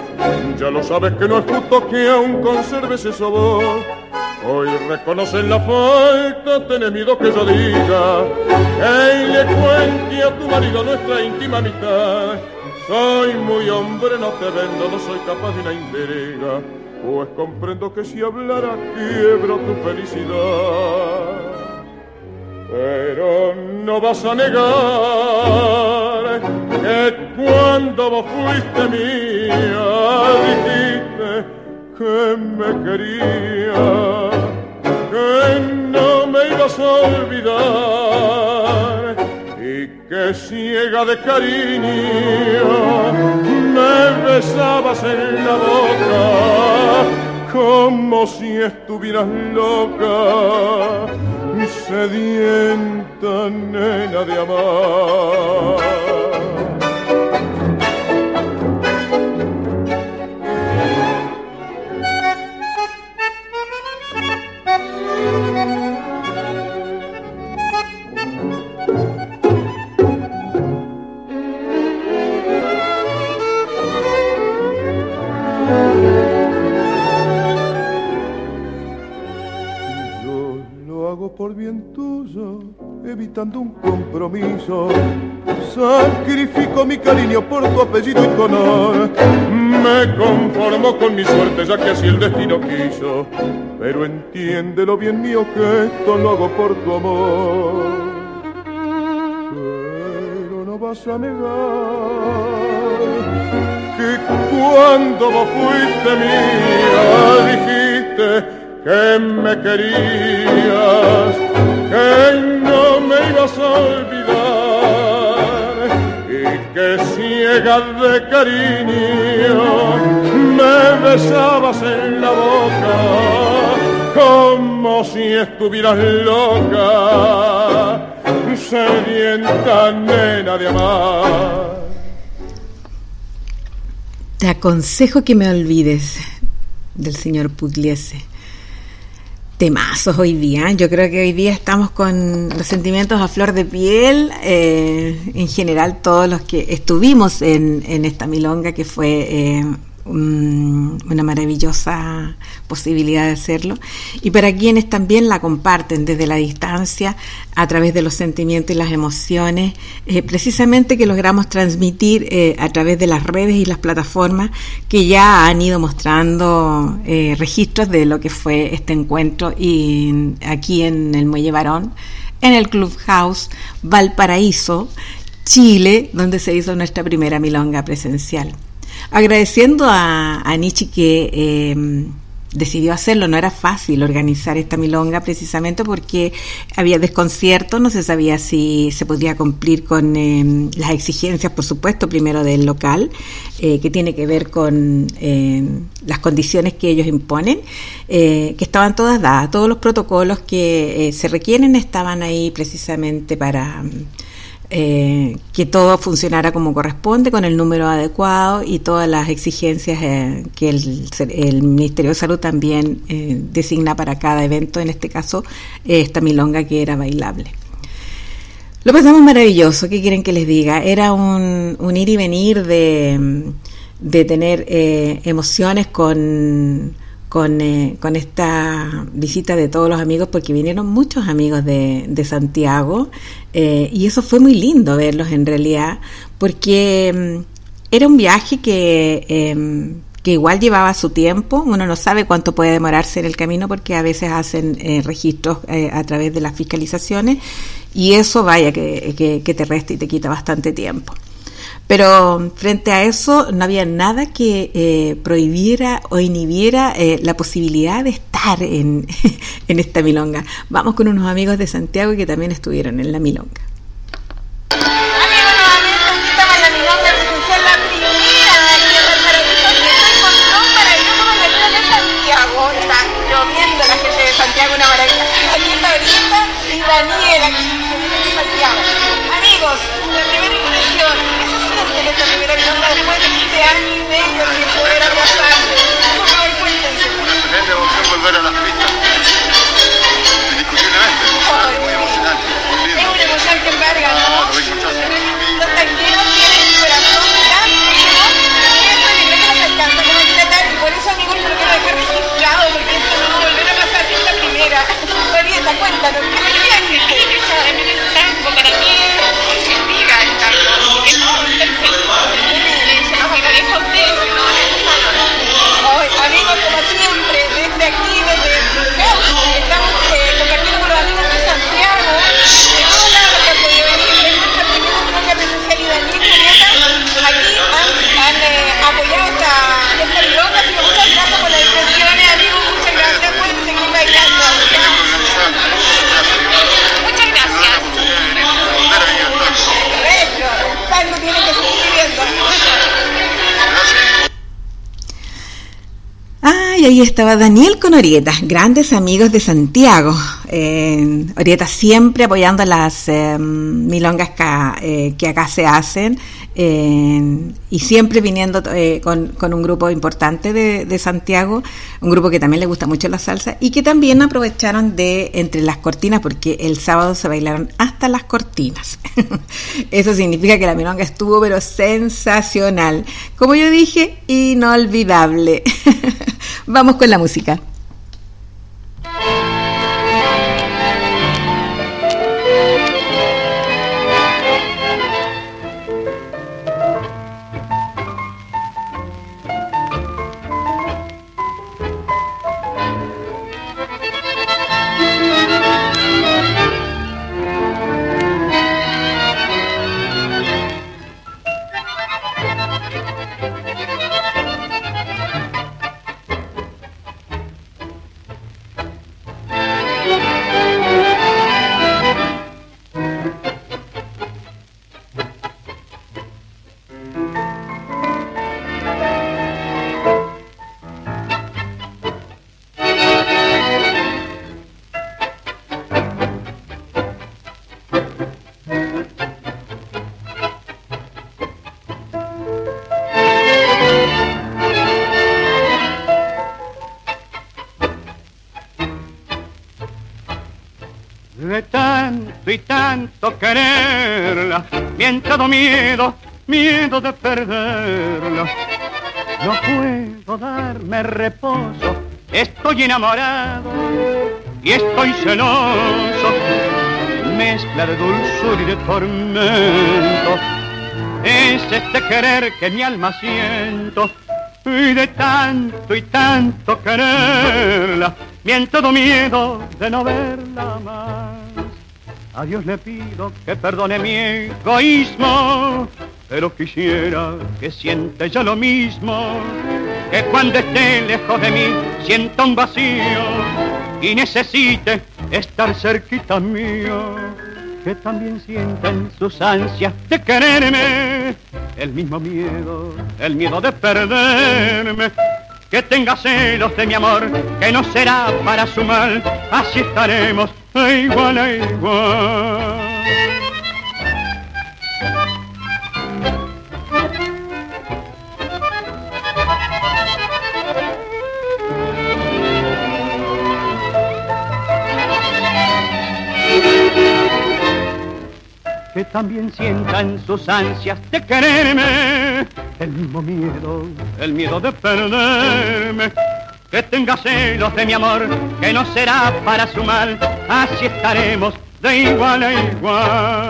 Ya lo sabes que no es justo que aún conserves eso vos. Hoy reconocen la falta, tenés miedo que yo diga que le cuente a tu marido nuestra íntima amistad. Soy muy hombre, no te vendo, no soy capaz de una intriga pues comprendo que si hablara quiebro tu felicidad. Pero no vas a negar que cuando vos fuiste mía dijiste que me quería, que no me ibas a olvidar y que ciega de cariño me besabas en la boca como si estuvieras loca, sedienta nena de amar. Por bien tuyo, evitando un compromiso. Sacrifico mi cariño por tu apellido y tu honor. Me conformo con mi suerte, ya que así el destino quiso. Pero entiéndelo bien mío que esto lo hago por tu amor. Pero no vas a negar que cuando vos fuiste mía dijiste que me querías, que no me ibas a olvidar y que ciega de cariño me besabas en la boca como si estuvieras loca sedienta nena de amar. Te aconsejo que me olvides del señor Pugliese. Temazos hoy día. Yo creo que hoy día estamos con los sentimientos a flor de piel. eh, en general, todos los que estuvimos en, en esta milonga, que fue eh, una maravillosa posibilidad de hacerlo. Y para quienes también la comparten desde la distancia, a través de los sentimientos y las emociones, eh, precisamente que logramos transmitir eh, a través de las redes y las plataformas que ya han ido mostrando eh, registros de lo que fue este encuentro y aquí en el Muelle Barón, en el Clubhouse Valparaíso, Chile, donde se hizo nuestra primera milonga presencial. Agradeciendo a, a Nietzsche que eh, decidió hacerlo, no era fácil organizar esta milonga precisamente porque había desconcierto, no se sabía si se podría cumplir con eh, las exigencias, por supuesto, primero del local, eh, que tiene que ver con eh, las condiciones que ellos imponen, eh, que estaban todas dadas, todos los protocolos que eh, se requieren estaban ahí precisamente para... eh, que todo funcionara como corresponde, con el número adecuado y todas las exigencias eh, que el, Ministerio de Salud también eh, designa para cada evento, en este caso esta milonga que era bailable. Lo pasamos maravilloso, ¿qué quieren que les diga? Era un, un ir y venir de, de tener emociones con, con, eh, con esta visita de todos los amigos, porque vinieron muchos amigos de, de Santiago, eh, y eso fue muy lindo verlos en realidad, porque mm, era un viaje que, eh, que igual llevaba su tiempo, uno no sabe cuánto puede demorarse en el camino porque a veces hacen eh, registros a través de las fiscalizaciones y eso vaya que, que te resta y te quita bastante tiempo. Pero frente a eso no había nada que eh, prohibiera o inhibiera eh, la posibilidad de estar en, en esta milonga. Vamos con unos amigos de Santiago que también estuvieron en la milonga. Marieta, cuéntanos, ¿qué es viaje? tango para mí es vida el tango es perfecto se nos agradece a ustedes Hoy, amigos, como siempre, desde aquí, Ay, ahí estaba Daniel con Orieta, grandes amigos de Santiago. Eh, Orieta siempre apoyando las eh, milongas eh, que acá se hacen y siempre viniendo eh, con, con un grupo importante de, de Santiago, un grupo que también le gusta mucho la salsa y que también aprovecharon de entre las cortinas porque el sábado se bailaron hasta las cortinas. Eso significa que la milonga estuvo pero sensacional. Como yo dije, inolvidable. Vamos con la música. Mientras miedo, miedo de perderla. No puedo darme reposo, estoy enamorado y estoy celoso. Mezcla de dulzura y de tormento. Es este querer que mi alma siento y de tanto y tanto quererla, miento miedo de no verla más. A Dios le pido que perdone mi egoísmo, pero quisiera que siente ya lo mismo, que cuando esté lejos de mí sienta un vacío y necesite estar cerquita mío, que también sienten sus ansias de quererme, el mismo miedo, el miedo de perderme. Que tenga celos de mi amor, que no será para su mal, así estaremos igual a igual. que también sientan sus ansias de quererme, el mismo miedo, el miedo de perderme, que tenga celos de mi amor, que no será para su mal, así estaremos de igual a igual.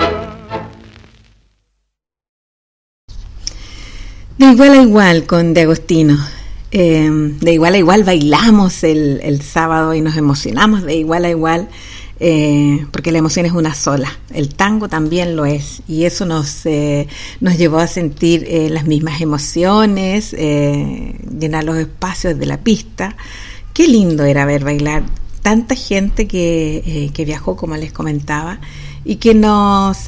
De igual a igual con De Agostino. Eh, de igual a igual bailamos el, el sábado y nos emocionamos de igual a igual eh, porque la emoción es una sola. El tango también lo es y eso nos, eh, nos llevó a sentir eh, las mismas emociones, llenar los espacios de la pista. Qué lindo era ver bailar tanta gente que, que viajó, como les comentaba, y que nos,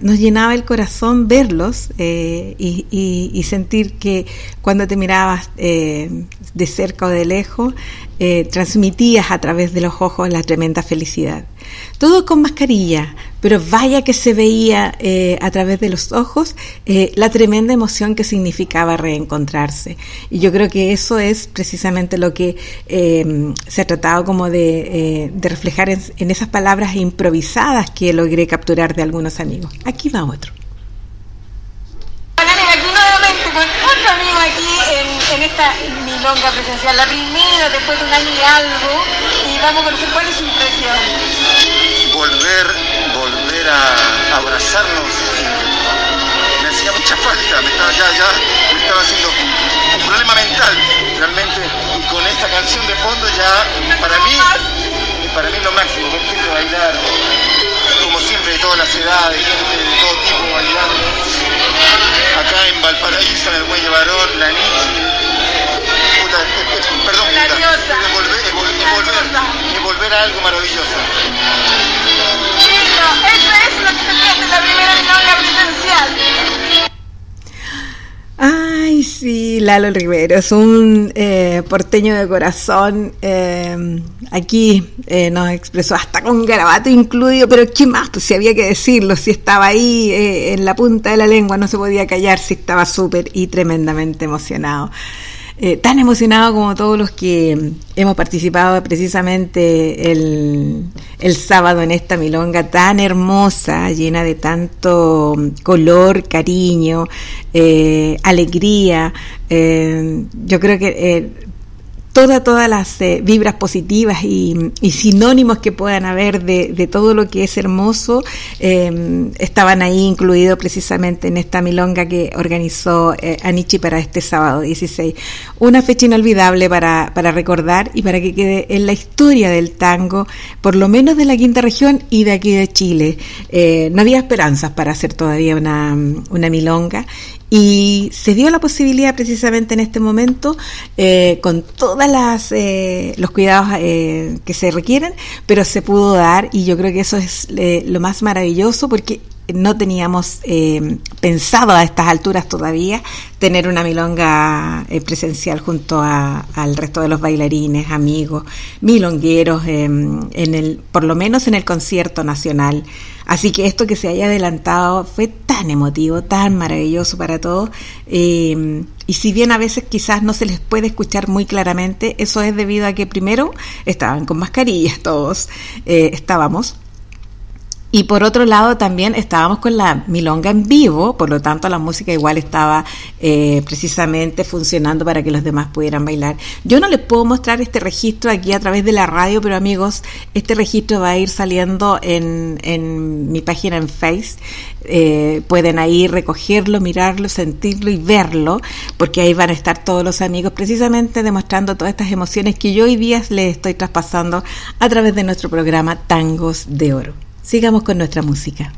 nos llenaba el corazón verlos y, sentir que cuando te mirabas de cerca o de lejos, eh, transmitías a través de los ojos la tremenda felicidad. Todo con mascarilla, pero vaya que se veía eh, a través de los ojos eh, la tremenda emoción que significaba reencontrarse. Y yo creo que eso es precisamente lo que eh, se ha tratado como de, de reflejar en, en, esas palabras improvisadas que logré capturar de algunos amigos. Aquí va otro. Aquí nuevamente con otro amigo aquí en, esta milonga presencial, la primera después de un año y algo, y vamos a conocer cuál es su impresión. Volver, volver a abrazarnos. Me hacía mucha falta, me estaba ya, ya, me estaba haciendo un problema mental realmente, y con esta canción de fondo ya, para mí, para mí lo máximo, ver gente bailar, como siempre de todas las edades, gente de todo tipo bailando, algo maravilloso. Listo, eso es lo que se siente la primera milonga presencial. Ay, sí, Lalo Rivero, es un eh, porteño de corazón. Eh, aquí eh, nos expresó hasta con garabato incluido, pero ¿qué más? Pues si había que decirlo, si estaba ahí eh, en la punta de la lengua, no se podía callar, si estaba súper y tremendamente emocionado. Eh, tan emocionado como todos los que hemos participado precisamente el, el, sábado en esta milonga tan hermosa, llena de tanto color, cariño, eh, alegría. Eh, yo creo que todas todas las eh, vibras positivas y, sinónimos que puedan haber de, todo lo que es hermoso eh, estaban ahí incluidos precisamente en esta milonga que organizó eh, Anichi para este sábado 16. Una fecha inolvidable para, para recordar y para que quede en la historia del tango, por lo menos de la quinta región y de aquí de Chile. Eh, no había esperanzas para hacer todavía una, una milonga y se dio la posibilidad precisamente en este momento eh, con todas las eh, los cuidados eh, que se requieren pero se pudo dar y yo creo que eso es eh, lo más maravilloso porque no teníamos eh, pensado a estas alturas todavía tener una milonga eh, presencial junto a, al resto de los bailarines, amigos, milongueros, eh, en el, por lo menos en el concierto nacional. Así que esto que se haya adelantado fue tan emotivo, tan maravilloso para todos. Eh, y si bien a veces quizás no se les puede escuchar muy claramente, eso es debido a que primero estaban con mascarillas todos, eh, estábamos Y por otro lado también estábamos con la milonga en vivo, por lo tanto la música igual estaba eh, precisamente funcionando para que los demás pudieran bailar. Yo no les puedo mostrar este registro aquí a través de la radio, pero amigos, este registro va a ir saliendo en, en mi página en Face. Eh, pueden ahí recogerlo, mirarlo, sentirlo y verlo, porque ahí van a estar todos los amigos precisamente demostrando todas estas emociones que yo hoy día les estoy traspasando a través de nuestro programa Tangos de Oro. Sigamos con nuestra música.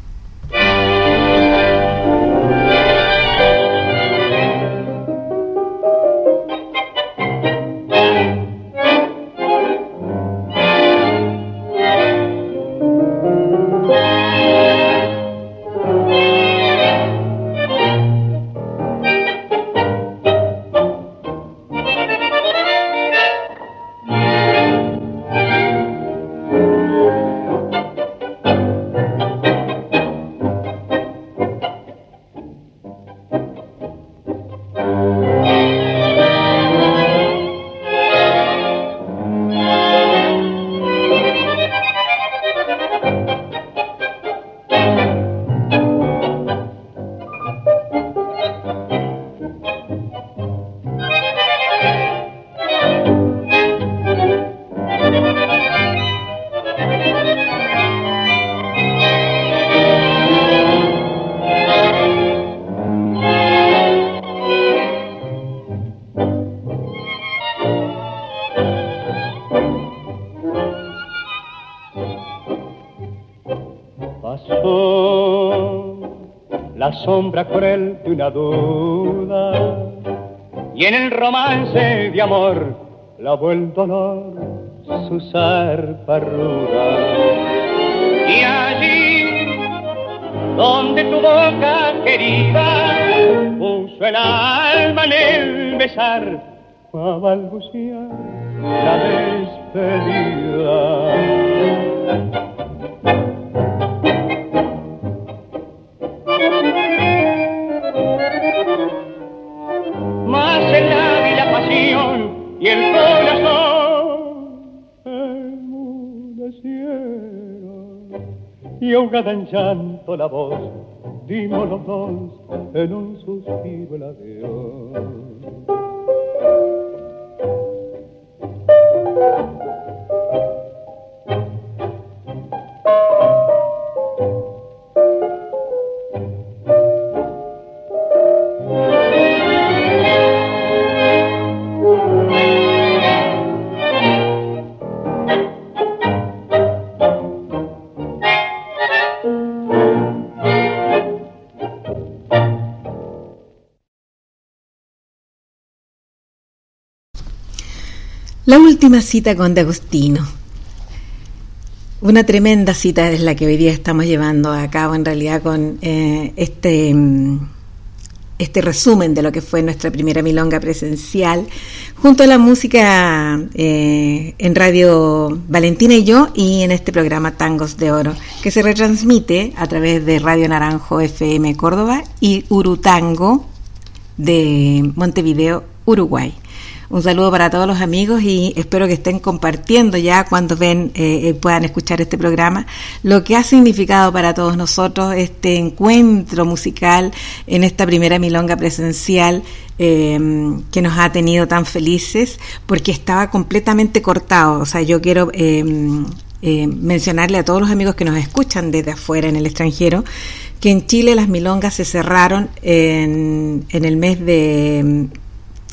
Sombra cruel de una duda. Y en el romance de amor la el dolor su zarpa ruda. Y allí donde tu boca querida puso el alma en el besar, a balbucear la despedida. Y el corazón enmudecieron y ahogada en llanto la voz dimos los dos en un suspiro el adiós. La última cita con De Agostino. Una tremenda cita es la que hoy día estamos llevando a cabo en realidad con eh, este, mm, este resumen de lo que fue nuestra primera milonga presencial, junto a la música eh, en Radio Valentina y yo y en este programa Tangos de Oro, que se retransmite a través de Radio Naranjo FM Córdoba y Urutango de Montevideo, Uruguay. Un saludo para todos los amigos y espero que estén compartiendo ya cuando ven eh, eh, puedan escuchar este programa lo que ha significado para todos nosotros este encuentro musical en esta primera milonga presencial em, que nos ha tenido tan felices porque estaba completamente cortado. O sea, yo quiero em, em, mencionarle a todos los amigos que nos escuchan desde afuera en el extranjero que en Chile las milongas se cerraron en, en el mes de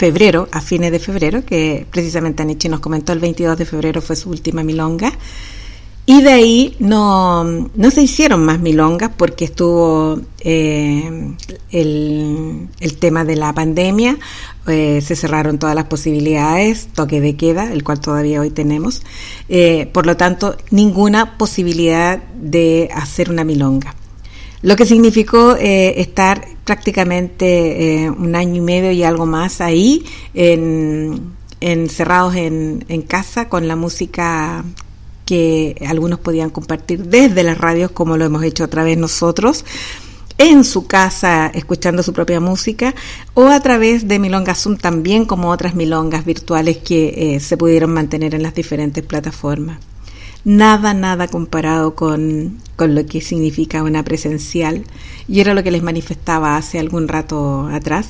febrero, a fines de febrero, que precisamente Anichi nos comentó el 22 de febrero fue su última milonga. Y de ahí no, no se hicieron más milongas porque estuvo eh, el, el, tema de la pandemia, eh, se cerraron todas las posibilidades, toque de queda, el cual todavía hoy tenemos. Eh, por lo tanto, ninguna posibilidad de hacer una milonga. Lo que significó estar prácticamente eh, un año y medio y algo más ahí, encerrados en, en casa con la música que algunos podían compartir desde las radios, como lo hemos hecho otra vez nosotros, en su casa escuchando su propia música, o a través de Milonga Zoom también, como otras milongas virtuales que eh, se pudieron mantener en las diferentes plataformas. Nada, nada comparado con, con lo que significa una presencial. Y era lo que les manifestaba hace algún rato atrás,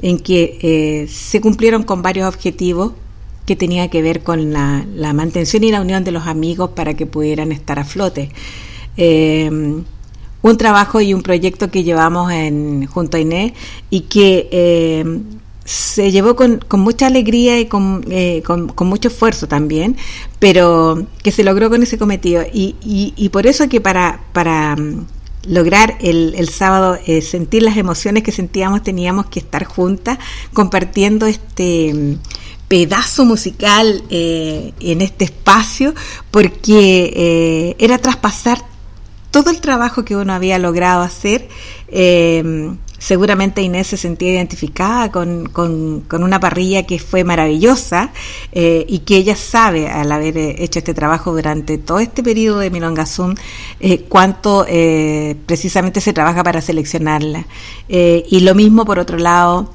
en que eh, se cumplieron con varios objetivos que tenía que ver con la, la, mantención y la unión de los amigos para que pudieran estar a flote. Eh, un trabajo y un proyecto que llevamos en, junto a Inés y que eh, se llevó con, con, mucha alegría y con, eh, con, mucho esfuerzo también, pero que se logró con ese cometido. Y, y, y por eso que para, para mm, lograr el, el sábado eh, sentir las emociones que sentíamos, teníamos que estar juntas compartiendo este mm, pedazo musical eh, en este espacio, porque eh, era traspasar todo el trabajo que uno había logrado hacer. Eh, seguramente Inés se sentía identificada con, con, una parrilla que fue maravillosa eh, y que ella sabe, al haber hecho este trabajo durante todo este periodo de Milonga Zoom, eh, cuánto eh, precisamente se trabaja para seleccionarla. Eh, y lo mismo, por otro lado,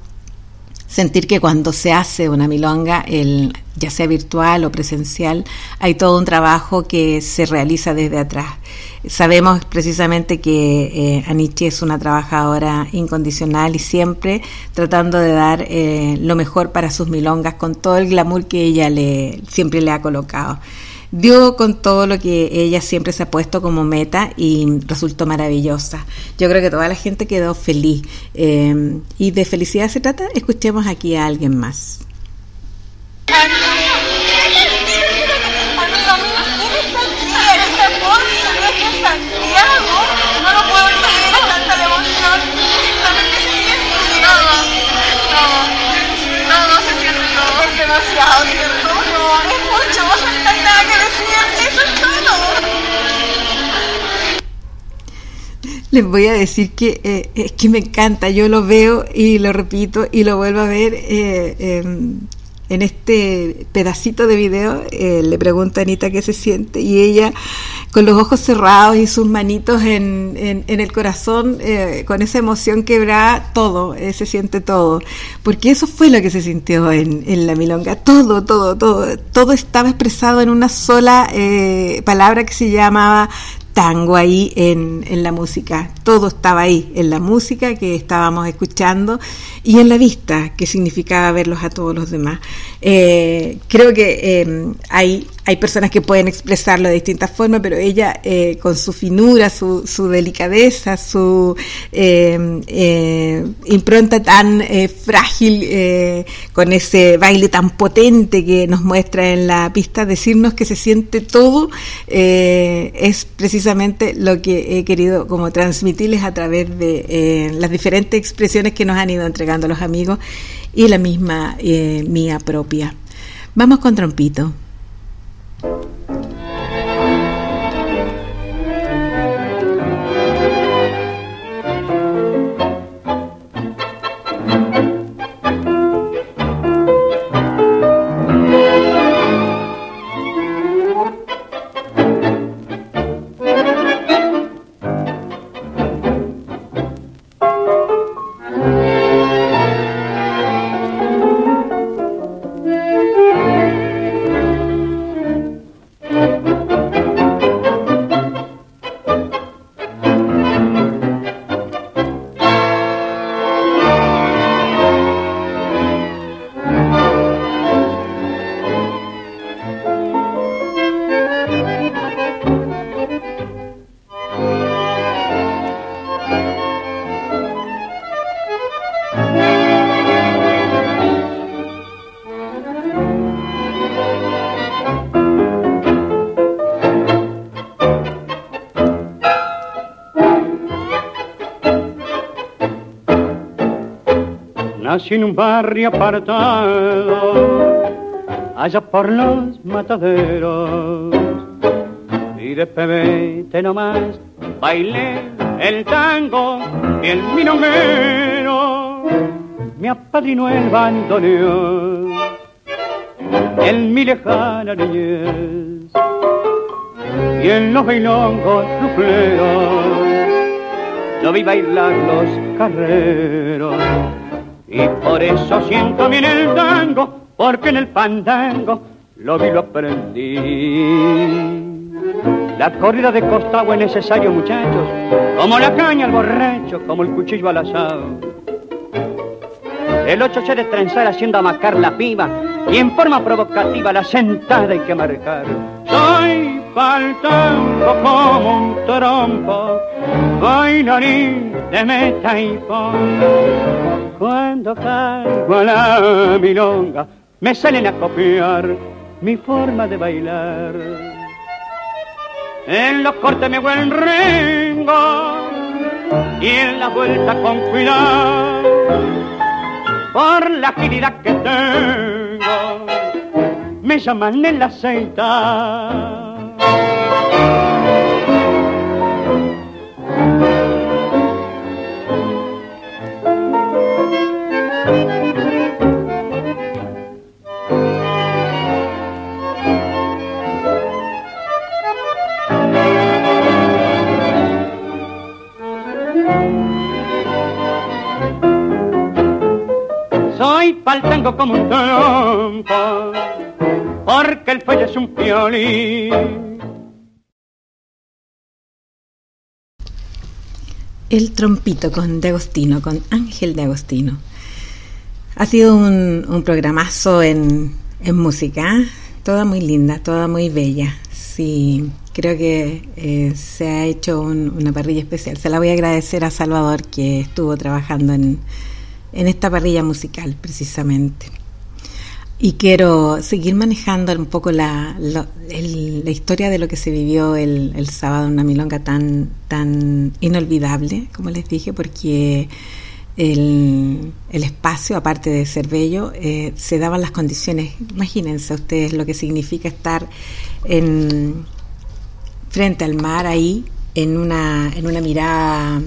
sentir que cuando se hace una milonga, el, ya sea virtual o presencial, hay todo un trabajo que se realiza desde atrás. Sabemos precisamente que eh, Aniche es una trabajadora incondicional y siempre tratando de dar eh, lo mejor para sus milongas con todo el glamour que ella le, siempre le ha colocado dio con todo lo que ella siempre se ha puesto como meta y resultó maravillosa. Yo creo que toda la gente quedó feliz. Eh, y de felicidad se trata, escuchemos aquí a alguien más. Les voy a decir que eh, es que me encanta, yo lo veo y lo repito y lo vuelvo a ver eh, eh, en este pedacito de video eh, le pregunta a Anita qué se siente y ella con los ojos cerrados y sus manitos en, en, el corazón con esa emoción quebrada todo, se siente todo. Porque eso fue lo que se sintió en, en la milonga, todo, todo, todo todo estaba expresado en una sola palabra que se llamaba tango ahí en, en, la música. Todo estaba ahí, en la música que estábamos escuchando y en la vista, que significaba verlos a todos los demás. Eh, creo que eh, hay, hay personas que pueden expresarlo de distintas formas, pero ella eh, con su finura, su, su delicadeza, su impronta tan frágil, con ese baile tan potente que nos muestra en la pista, decirnos que se siente todo, es precisamente lo que he querido como transmitirles a través de eh, las diferentes expresiones que nos han ido entregando los amigos y la misma eh, mía propia. Vamos con Trompito. Thank you. Nací en un barrio apartado, allá por los mataderos. Y de pebete nomás bailé el tango y el milonguero. Me apadrinó el bandoneón en mi lejana niñez. Y en los bailongos rufleros yo vi bailar los carreros y por eso siento bien el tango, porque en el pandango lo vi, lo aprendí. La corrida de costado es necesario, muchachos, como la caña al borracho, como el cuchillo al asado. El ocho se de trenzar haciendo amacar la piba y en forma provocativa la sentada hay que marcar. Soy faltando como un trompo, bailarín de meta y pon. Cuando caigo a la milonga, me salen a copiar mi forma de bailar. En los cortes me buen ringo y en la vuelta con cuidado por la agilidad que tengo me llaman el aceita. Como un trompo, porque el fuelle es un. El trompito con De Agostino, con Ángel De Agostino. Ha sido un, un programazo en, en música, ¿eh? toda muy linda, toda muy bella. Sí, creo que eh, se ha hecho un- una parrilla especial. Se la voy a agradecer a Salvador que estuvo trabajando en, en esta parrilla musical precisamente. Y quiero seguir manejando un poco la, lo- el- la historia de lo que se vivió el, el sábado una milonga tan, tan inolvidable, como les dije, porque el, el espacio, aparte de ser bello, eh, se daban las condiciones. Imagínense ustedes lo que significa estar en, frente al mar ahí, en una, en una mirada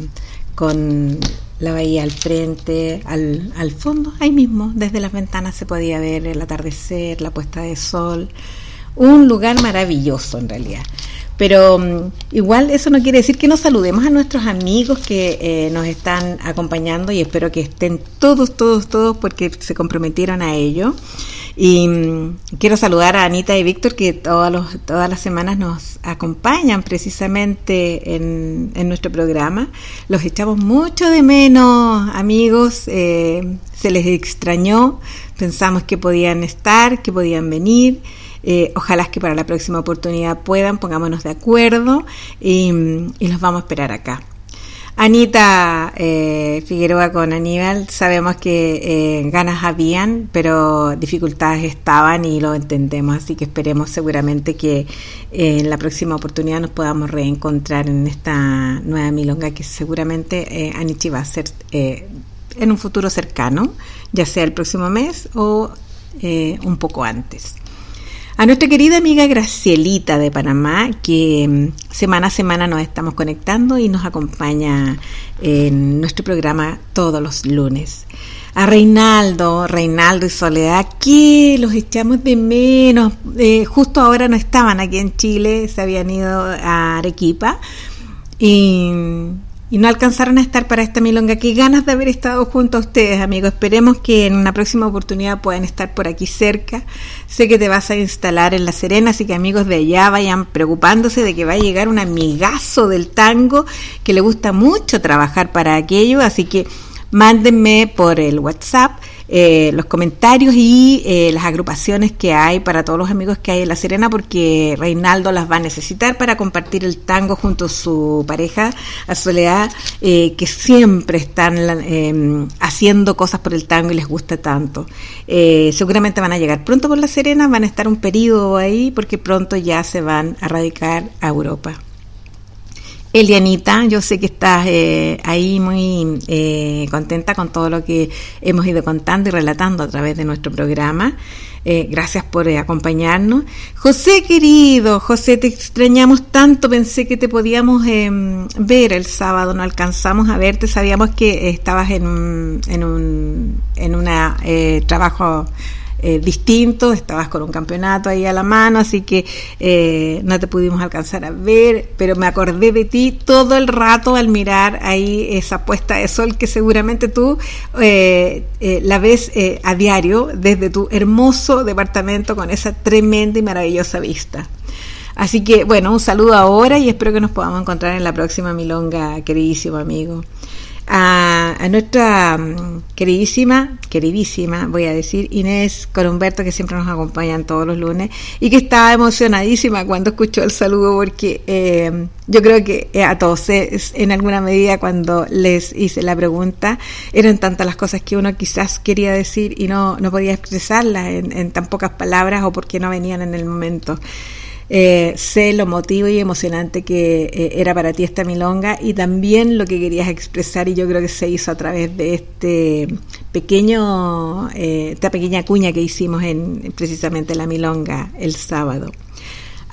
con la bahía al frente, al, al fondo, ahí mismo, desde las ventanas se podía ver el atardecer, la puesta de sol, un lugar maravilloso en realidad. Pero mm, igual eso no quiere decir que no saludemos a nuestros amigos que eh, nos están acompañando y espero que estén todos, todos, todos porque se comprometieron a ello. Y mm, quiero saludar a Anita y Víctor que todos los, todas las semanas nos acompañan precisamente en, en nuestro programa. Los echamos mucho de menos, amigos. eh, se les extrañó. Pensamos que podían estar, que podían venir. Eh, ojalá que para la próxima oportunidad puedan, pongámonos de acuerdo y, y los vamos a esperar acá. Anita eh, Figueroa con Aníbal, sabemos que eh, ganas habían, pero dificultades estaban y lo entendemos, así que esperemos seguramente que eh, en la próxima oportunidad nos podamos reencontrar en esta nueva milonga que seguramente eh, Anichi va a ser eh, en un futuro cercano, ya sea el próximo mes o un poco antes. A nuestra querida amiga Gracielita de Panamá, que mm, semana a semana nos estamos conectando y nos acompaña en nuestro programa todos los lunes. A Reinaldo, Reinaldo y Soledad, que los echamos de menos. Eh, justo ahora no estaban aquí en Chile, se habían ido a Arequipa y, y no alcanzaron a estar para esta milonga. Qué ganas de haber estado junto a ustedes, amigos. Esperemos que en una próxima oportunidad puedan estar por aquí cerca. Sé que te vas a instalar en La Serena, así que amigos de allá vayan preocupándose de que va a llegar un amigazo del tango que le gusta mucho trabajar para aquello, así que mándenme por el WhatsApp eh, los comentarios y eh, las agrupaciones que hay para todos los amigos que hay en La Serena, porque Reinaldo las va a necesitar para compartir el tango junto a su pareja, a Soledad, eh, que siempre están eh, haciendo cosas por el tango y les gusta tanto. Eh, seguramente van a llegar pronto por La Serena, van a estar un periodo ahí, porque pronto ya se van a radicar a Europa. Elianita, yo sé que estás eh, ahí muy eh, contenta con todo lo que hemos ido contando y relatando a través de nuestro programa. Eh, gracias por eh, acompañarnos. José, querido, José, te extrañamos tanto. Pensé que te podíamos eh, ver el sábado, no alcanzamos a verte. Sabíamos que estabas en un, en un en una, eh, trabajo eh, distinto, estabas con un campeonato ahí a la mano, así que eh, no te pudimos alcanzar a ver, pero me acordé de ti todo el rato al mirar ahí esa puesta de sol que seguramente tú eh, eh, la ves eh, a diario desde tu hermoso departamento con esa tremenda y maravillosa vista. Así que bueno, un saludo ahora y espero que nos podamos encontrar en la próxima milonga, queridísimo amigo a, nuestra mm, queridísima, queridísima, voy a decir, Inés Corumberto, que siempre nos acompañan todos los lunes y que estaba emocionadísima cuando escuchó el saludo, porque eh, yo creo que eh, a todos, en alguna medida, cuando les hice la pregunta, eran tantas las cosas que uno quizás quería decir y no, no podía expresarlas en, en tan pocas palabras o porque no venían en el momento. Eh, sé lo motivo y emocionante que eh, era para ti esta milonga y también lo que querías expresar y yo creo que se hizo a través de este pequeño, eh, esta pequeña cuña que hicimos en precisamente la milonga el sábado.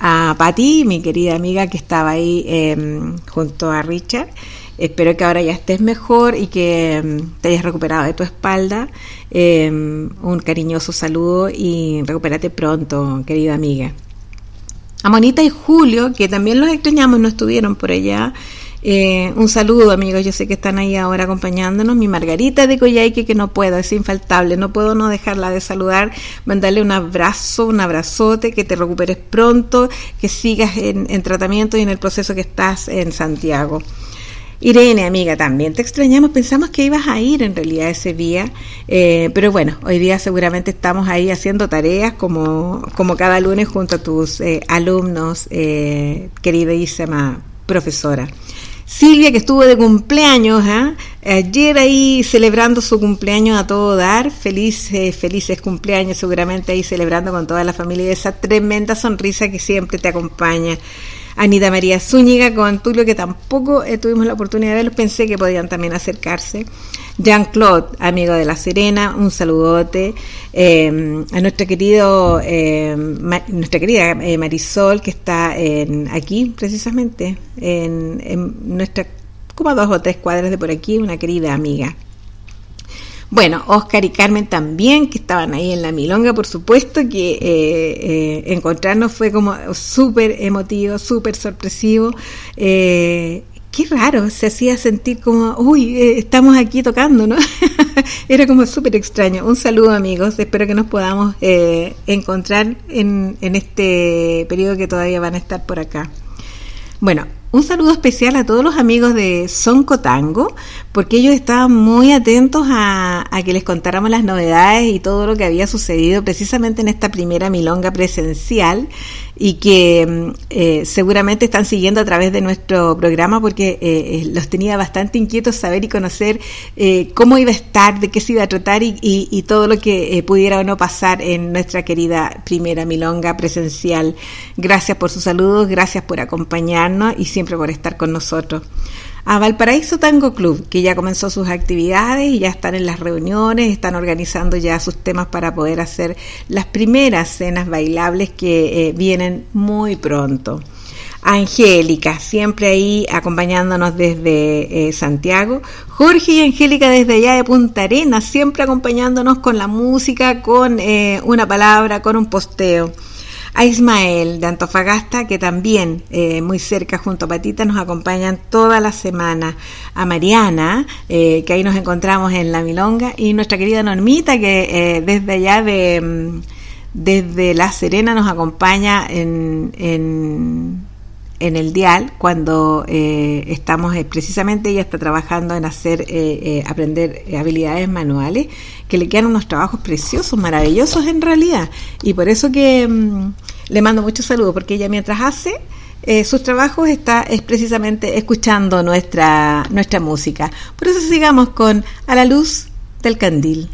A Pati, mi querida amiga que estaba ahí em, junto a Richard, espero que ahora ya estés mejor y que em, te hayas recuperado de tu espalda. Em, un cariñoso saludo y recupérate pronto, querida amiga. A Monita y Julio, que también los extrañamos, no estuvieron por allá. Eh, un saludo, amigos, yo sé que están ahí ahora acompañándonos. Mi Margarita de Coyhaique, que no puedo, es infaltable, no puedo no dejarla de saludar, mandarle un abrazo, un abrazote, que te recuperes pronto, que sigas en, en tratamiento y en el proceso que estás en Santiago. Irene, amiga, también te extrañamos. Pensamos que ibas a ir en realidad ese día, eh, pero bueno, hoy día seguramente estamos ahí haciendo tareas como, como cada lunes junto a tus eh, alumnos, eh, queridísima profesora. Silvia, que estuvo de cumpleaños, ¿ah? ayer ahí celebrando su cumpleaños a todo dar, felices, felices cumpleaños, seguramente ahí celebrando con toda la familia y esa tremenda sonrisa que siempre te acompaña. Anita María Zúñiga con Tulio, que tampoco eh, tuvimos la oportunidad de verlos, pensé que podían también acercarse. Jean-Claude, amigo de La Serena, un saludote. Eh, a nuestro querido, eh, nuestra querida Marisol, que está en, aquí precisamente, en, en nuestra, como a dos o tres cuadras de por aquí, una querida amiga. Bueno, Oscar y Carmen también, que estaban ahí en la milonga, por supuesto, que eh, eh, encontrarnos fue como súper emotivo, súper sorpresivo. Eh, qué raro, se hacía sentir como, uy, estamos aquí tocando, ¿no? Era como súper extraño. Un saludo amigos, espero que nos podamos encontrar en, en este periodo que todavía van a estar por acá. Bueno, un saludo especial a todos los amigos de Sonco Tango, porque ellos estaban muy atentos a, que les contáramos las novedades y todo lo que había sucedido precisamente en esta primera milonga presencial y que mm, eh, seguramente están siguiendo a través de nuestro programa porque eh, eh, los tenía bastante inquietos saber y conocer cómo iba a estar, de qué se iba a tratar y, y todo lo que pudiera o no pasar en nuestra querida primera milonga presencial. Gracias por sus saludos, gracias por acompañarnos y siempre por estar con nosotros. A Valparaíso Tango Club, que ya comenzó sus actividades y ya están en las reuniones, están organizando ya sus temas para poder hacer las primeras cenas bailables que eh, vienen muy pronto. Angélica, siempre ahí acompañándonos desde eh, Santiago. Jorge y Angélica desde allá de Punta Arenas, siempre acompañándonos con la música, con eh, una palabra, con un posteo a Ismael de Antofagasta, que también eh, muy cerca junto a Patita nos acompañan toda la semana, a Mariana, eh, que ahí nos encontramos en La Milonga, y nuestra querida Normita, que eh, desde allá de mm, desde La Serena nos acompaña en, en, el dial cuando estamos precisamente ella está trabajando en hacer aprender habilidades manuales que le quedan unos trabajos preciosos maravillosos en realidad. Y por eso que mm, le mando muchos saludos porque ella mientras hace eh, sus trabajos está es precisamente escuchando nuestra nuestra música. Por eso sigamos con A la luz del candil.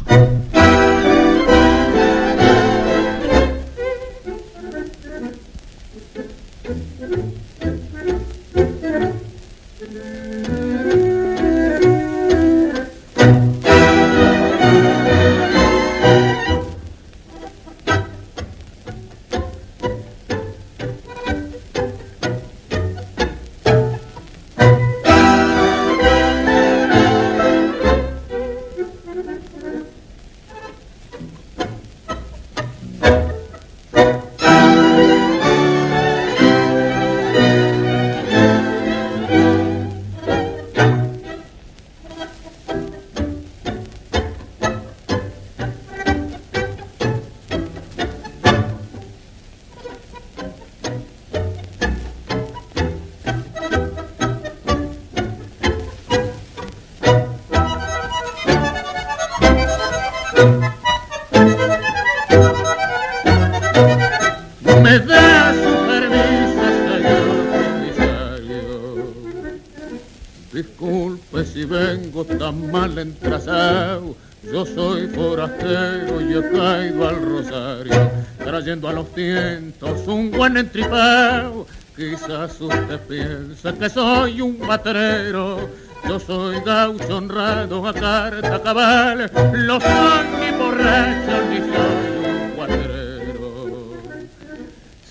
Yo soy gaucho honrado a carta cabal, lo soy ni borracho ni soy un cuatrero.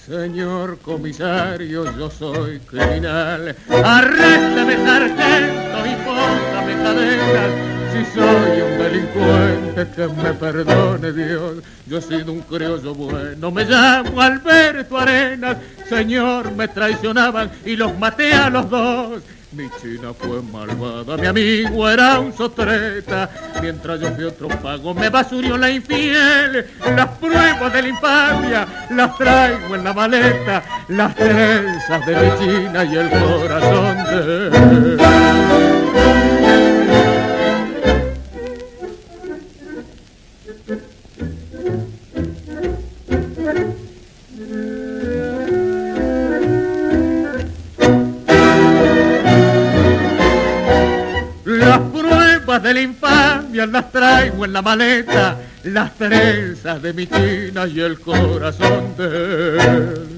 Señor comisario, yo soy criminal, arréstame sargento y póngame cadenas si soy un delincuente, que me perdone Dios. Yo he sido un criollo bueno, me llamo Alberto Arenas. Señor, me traicionaban y los maté a los dos. Mi china fue malvada, mi amigo era un sotreta. Mientras yo fui otro pago, me basurió la infiel. Las pruebas de la infamia las traigo en la maleta. Las trenzas de mi china y el corazón de la infamia las traigo en la maleta, las trenzas de mi tina y el corazón de él.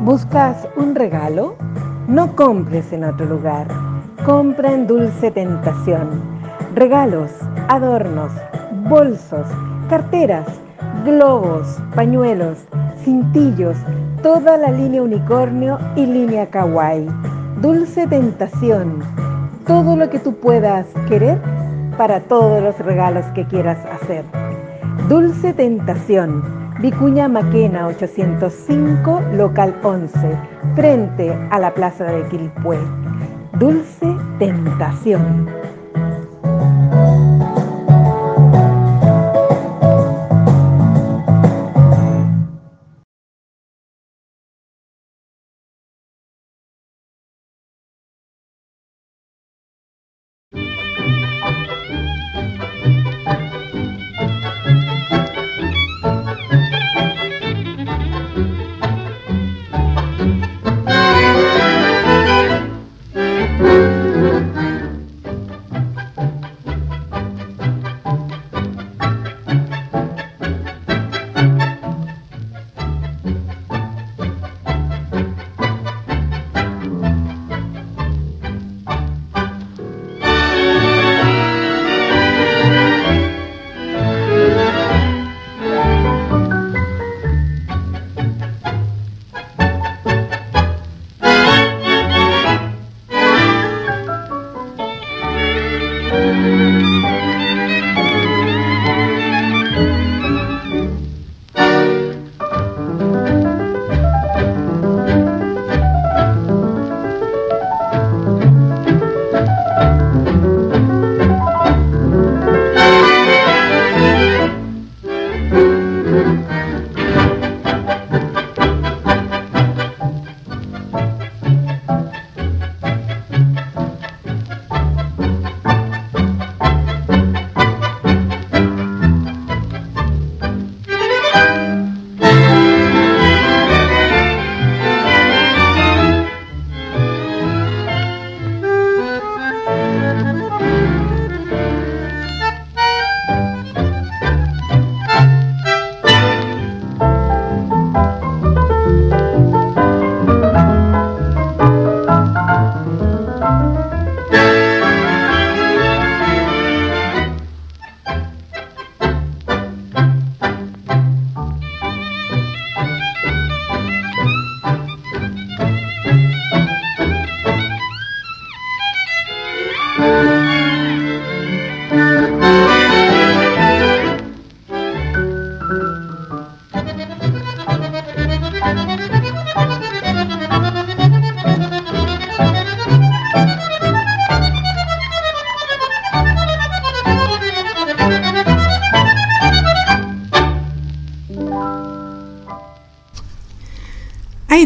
¿Buscas un regalo? No compres en otro lugar Compra en Dulce Tentación. Regalos, adornos, bolsos, carteras, globos, pañuelos, cintillos, toda la línea unicornio y línea kawaii. Dulce Tentación. Todo lo que tú puedas querer para todos los regalos que quieras hacer. Dulce Tentación. Vicuña Maquena 805, local 11, frente a la Plaza de Quilpué. Dulce Tentación.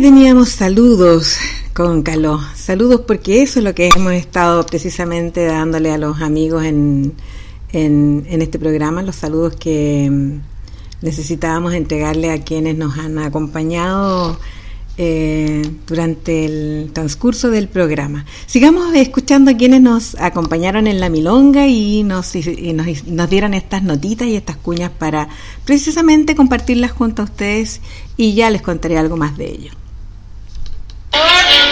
Teníamos saludos con Caló. Saludos porque eso es lo que hemos estado precisamente dándole a los amigos en, en, en este programa, los saludos que mm, necesitábamos entregarle a quienes nos han acompañado eh, durante el transcurso del programa. Sigamos escuchando a quienes nos acompañaron en la milonga y nos, y nos, nos dieron estas notitas y estas cuñas para precisamente compartirlas junto a ustedes y ya les contaré algo más de ello. Estoy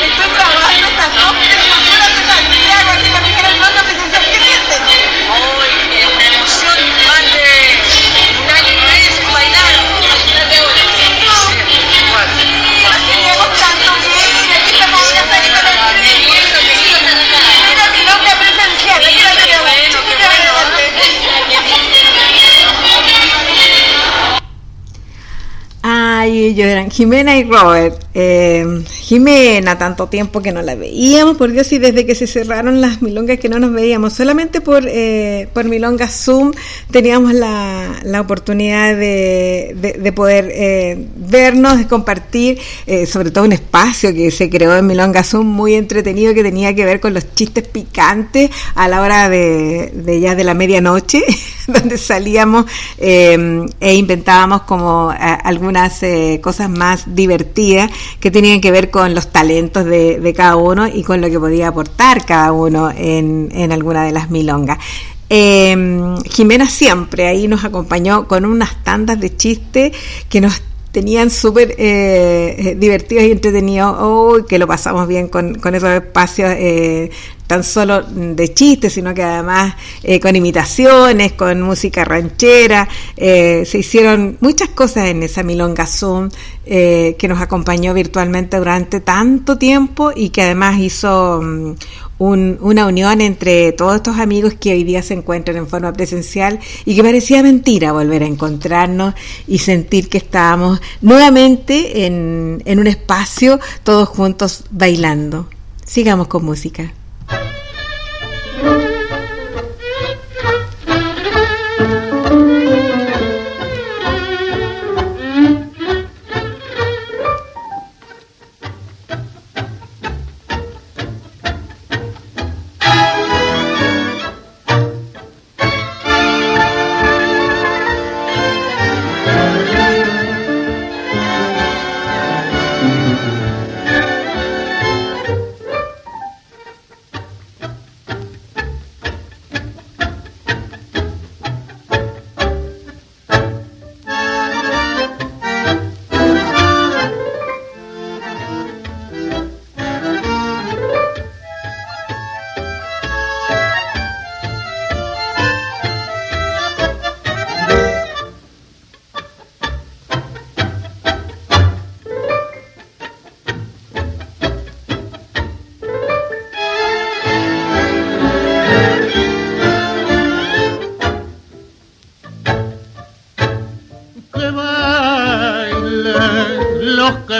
Ay, ellos eran Jimena y Robert. Eh, Jimena, tanto tiempo que no la veíamos, por Dios, y desde que se cerraron las milongas que no nos veíamos, solamente por, eh, por milonga Zoom teníamos la, la oportunidad de, de, de poder eh, vernos, de compartir, eh, sobre todo un espacio que se creó en milonga Zoom muy entretenido que tenía que ver con los chistes picantes a la hora de, de ya de la medianoche, donde salíamos eh, e inventábamos como a, algunas eh, cosas más divertidas que tenían que ver con los talentos de, de, cada uno y con lo que podía aportar cada uno en, en alguna de las milongas. Eh, Jimena siempre ahí nos acompañó con unas tandas de chistes que nos tenían súper eh, divertidos y entretenidos, oh, que lo pasamos bien con, con esos espacios eh, tan solo de chistes, sino que además eh, con imitaciones, con música ranchera, eh, se hicieron muchas cosas en esa Milonga Zoom eh, que nos acompañó virtualmente durante tanto tiempo y que además hizo um, un, una unión entre todos estos amigos que hoy día se encuentran en forma presencial y que parecía mentira volver a encontrarnos y sentir que estábamos nuevamente en, en un espacio todos juntos bailando. Sigamos con música.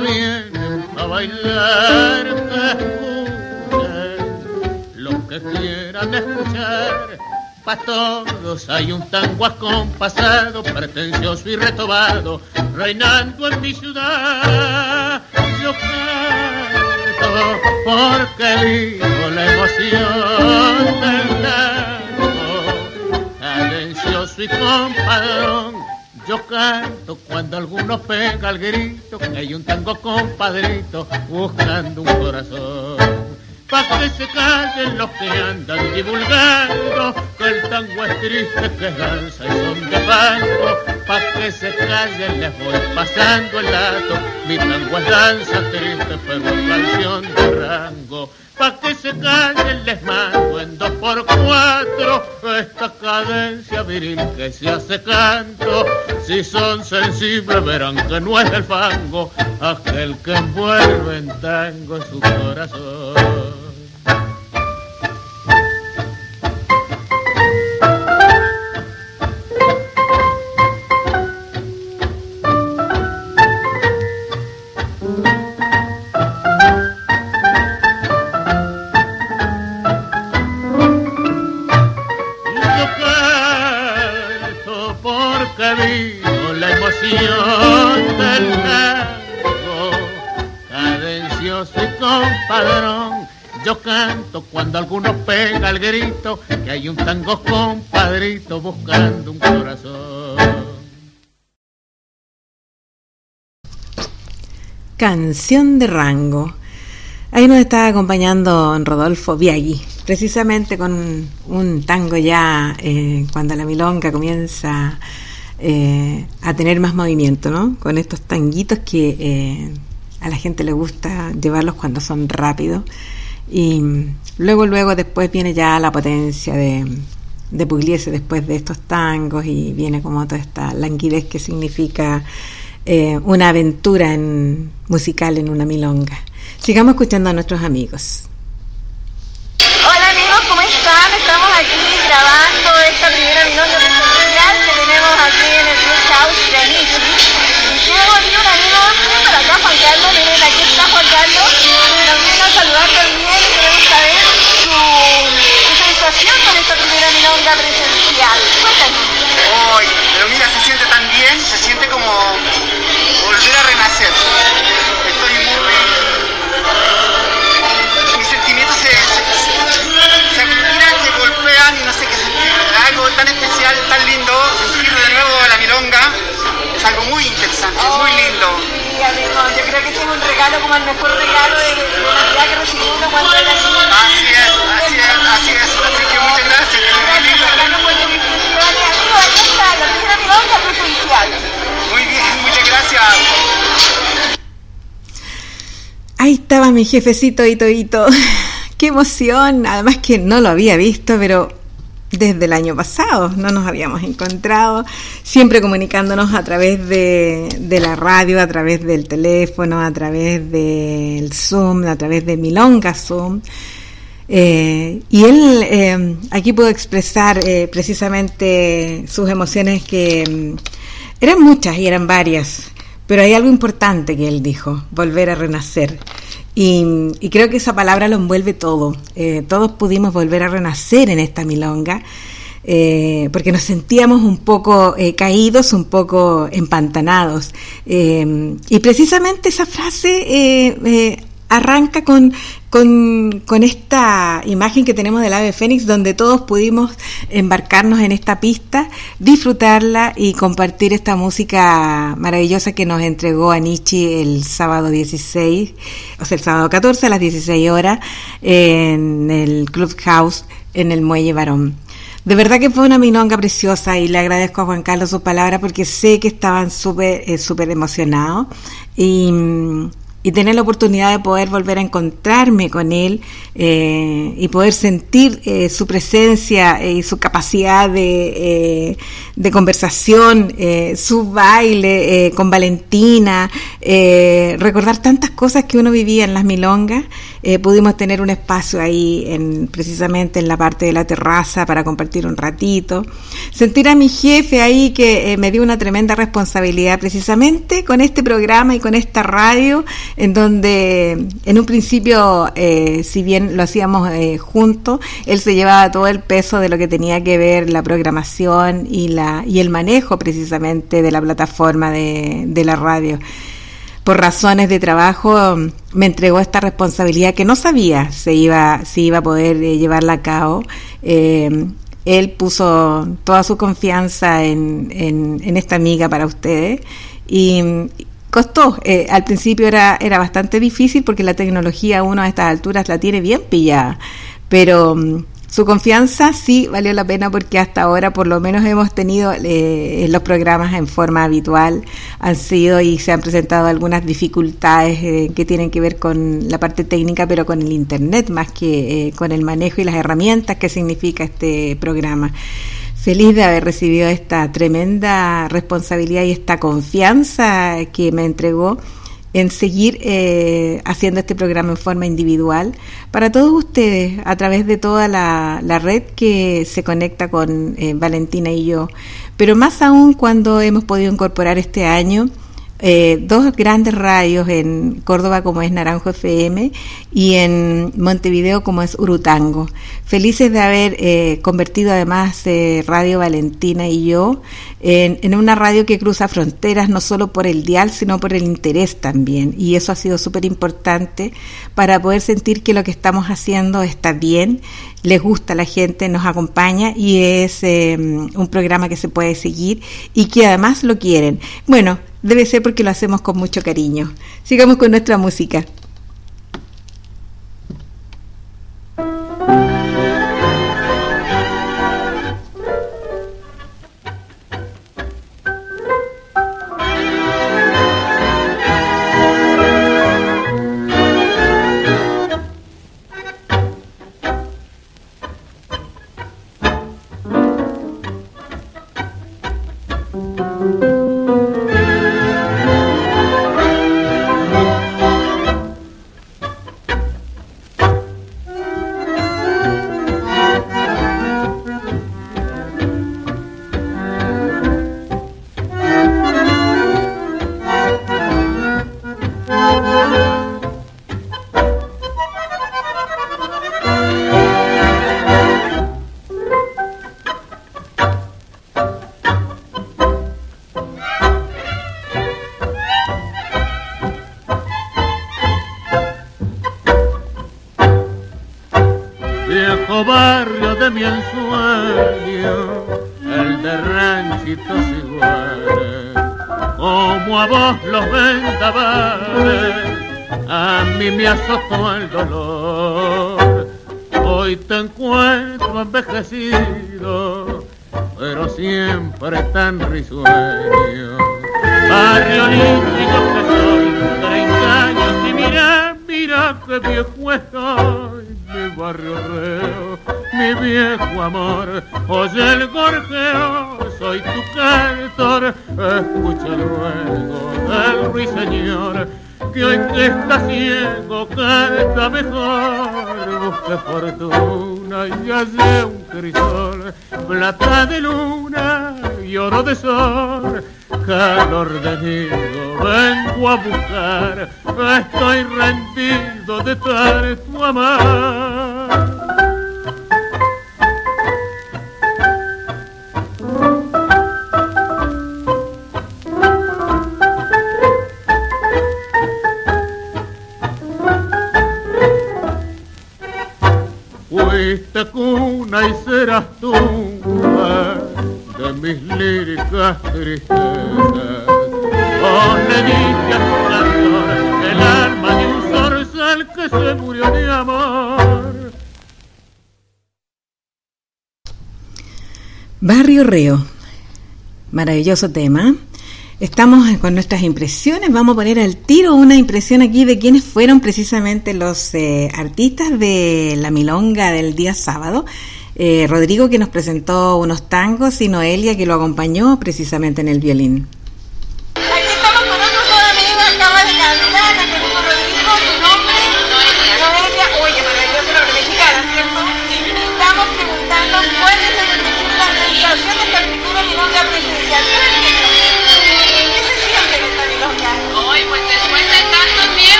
Vienen a bailar, escuchen los que quieran escuchar. Pa' todos hay un tango acompasado, pretencioso y retobado, reinando en mi ciudad. Yo canto porque vivo la emoción del tango, cadencioso y compadrón. Yo canto cuando alguno pega el grito que hay un tango compadrito buscando un corazón. Pa' que se callen los que andan divulgando que el tango es triste, que danza y son de fango. Pa' que se callen les voy pasando el dato. Mi tango es danza triste, pero canción de rango. Pa' que se callen les mando en dos por cuatro esta cadencia viril que se hace canto. Si son sensibles verán que no es el fango aquel que envuelve en tango su corazón. Cuando alguno pega el grito que hay un tango compadrito buscando un corazón. Canción de rango. Ahí nos está acompañando Rodolfo Biagui, precisamente con un tango ya eh, cuando la milonga comienza eh, a tener más movimiento, ¿no? Con estos tanguitos que eh, a la gente le gusta llevarlos cuando son rápidos. Y luego, luego, después viene ya la potencia de, de Pugliese después de estos tangos y viene como toda esta languidez que significa una aventura en, musical en una milonga. Sigamos escuchando a nuestros amigos. Hola amigos, ¿cómo están? Estamos aquí grabando esta primera milonga que tenemos aquí en el Club House de Anichi. Tengo aquí un amigo, ven para acá Juan Carlos, aquí está Juan Carlos, nos a saludar también y queremos saber su, su sensación con esta primera milonga presencial. Cuéntanos. Hoy, pero mira, se siente tan bien, se siente como volver a renacer. Estoy muy mis sentimientos se, se, se activan, se golpean y no sé qué sentir. Algo tan especial, tan lindo, sentir de nuevo la milonga, es algo muy interesante, muy lindo. Sí, amigo, yo creo que este es un regalo como el mejor regalo de, de Navidad que recibí uno cuando era. Así es, así es, así es. Así que muchas gracias, es muy lindo. Gracias por. Amigo, aquí está, la primera milonga presencial. Muy bien, muchas gracias. Ahí estaba mi jefecito Ito Ito. Qué emoción. Además que no lo había visto, pero desde el año pasado no nos habíamos encontrado, siempre comunicándonos a través de, de la radio, a través del teléfono, a través del Zoom, a través de Milonga Zoom. Eh, y él eh, aquí pudo expresar eh, precisamente sus emociones que mm, eran muchas y eran varias, pero hay algo importante que él dijo, volver a renacer. Y, creo que esa palabra lo envuelve todo. Eh, todos pudimos volver a renacer en esta milonga. Eh, porque nos sentíamos un poco eh, caídos, un poco empantanados. Y precisamente esa frase arranca con, con, con, esta imagen que tenemos del ave fénix, donde todos pudimos embarcarnos en esta pista, disfrutarla y compartir esta música maravillosa que nos entregó Anichi el sábado 16, o sea, el sábado 14 a las 16 horas en el Clubhouse en el Muelle Barón. De verdad que fue una milonga preciosa y le agradezco a Juan Carlos sus palabras porque sé que estaban súper eh, súper emocionados y y tener la oportunidad de poder volver a encontrarme con él eh, y poder sentir eh, su presencia y su capacidad de, eh, de conversación, eh, su baile eh, con Valentina, eh, recordar tantas cosas que uno vivía en las milongas, pudimos tener un espacio ahí en, precisamente en la parte de la terraza para compartir un ratito, sentir a mi jefe ahí que me dio una tremenda responsabilidad precisamente con este programa y con esta radio en donde en un principio, eh, si bien lo hacíamos eh, juntos, él se llevaba todo el peso de lo que tenía que ver la programación y, la, y el manejo precisamente de la plataforma de, de la radio. Por razones de trabajo me entregó esta responsabilidad que no sabía si iba, si iba a poder eh, llevarla a cabo. Eh, él puso toda su confianza en, en, en esta amiga para ustedes y, costó. Eh, al principio era, era bastante difícil porque la tecnología uno a estas alturas la tiene bien pillada, pero um, su confianza sí valió la pena porque hasta ahora por lo menos hemos tenido eh, los programas en forma habitual, han sido y se han presentado algunas dificultades eh, que tienen que ver con la parte técnica, pero con el Internet más que eh, con el manejo y las herramientas que significa este programa feliz de haber recibido esta tremenda responsabilidad y esta confianza que me entregó en seguir eh, haciendo este programa en forma individual para todos ustedes a través de toda la, la red que se conecta con eh, Valentina y yo, pero más aún cuando hemos podido incorporar este año eh, dos grandes radios en Córdoba como es Naranjo FM y en Montevideo como es Urutango. Felices de haber eh, convertido además Radio Valentina y yo en, una radio que cruza fronteras no solo por el dial sino por el interés también y eso ha sido súper importante para poder sentir que lo que estamos haciendo está bien, les gusta a la gente, nos acompaña y es un programa que se puede seguir y que además lo quieren. Bueno, Debe ser porque lo hacemos con mucho cariño. Sigamos con nuestra música. Maravilloso tema. Estamos con nuestras impresiones. Vamos a poner al tiro una impresión aquí de quiénes fueron precisamente los eh, artistas de la milonga del día sábado. Eh, Rodrigo que nos presentó unos tangos y Noelia que lo acompañó precisamente en el violín.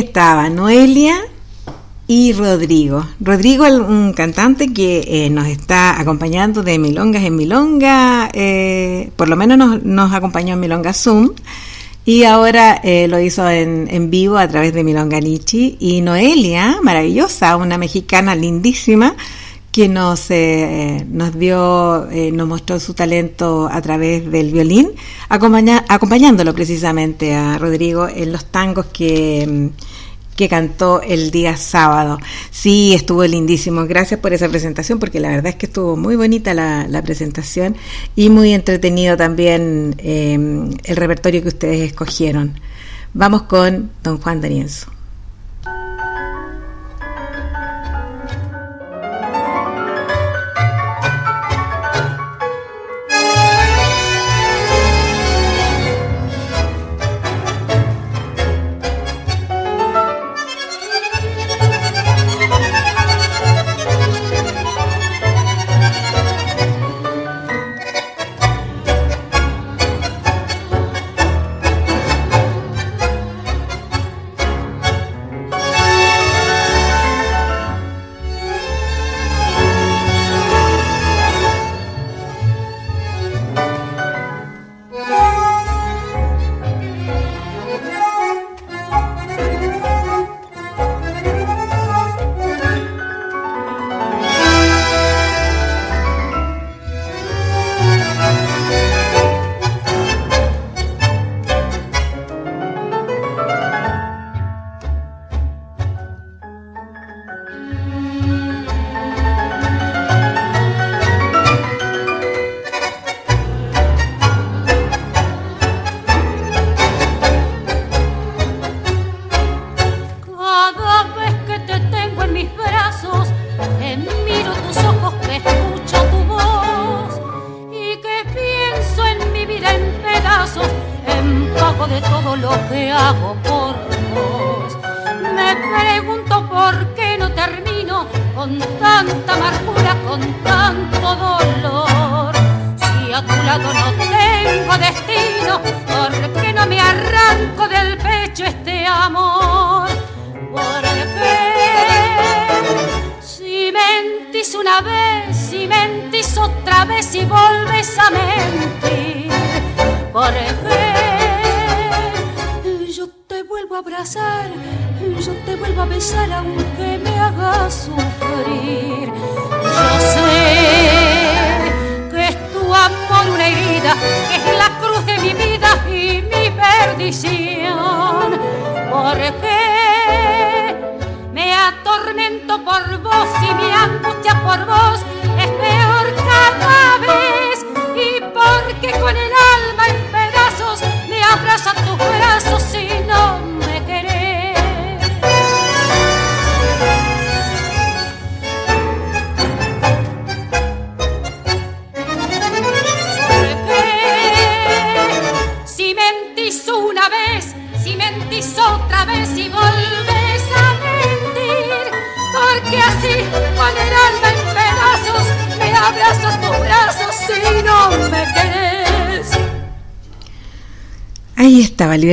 Estaba Noelia y Rodrigo. Rodrigo, un cantante que eh, nos está acompañando de Milongas en Milonga, eh, por lo menos nos, acompañó en Milonga Zoom y ahora eh, lo hizo en, en, vivo a través de Milonga Nichi. Y Noelia, maravillosa, una mexicana lindísima que nos, eh, nos dio, eh, nos mostró su talento a través del violín, acompañándolo precisamente a Rodrigo en los tangos que, mm, que cantó el día sábado. Sí, estuvo lindísimo. Gracias por esa presentación, porque la verdad es que estuvo muy bonita la, presentación y muy entretenido también eh, el repertorio que ustedes escogieron. Vamos con don Juan D'Arienzo.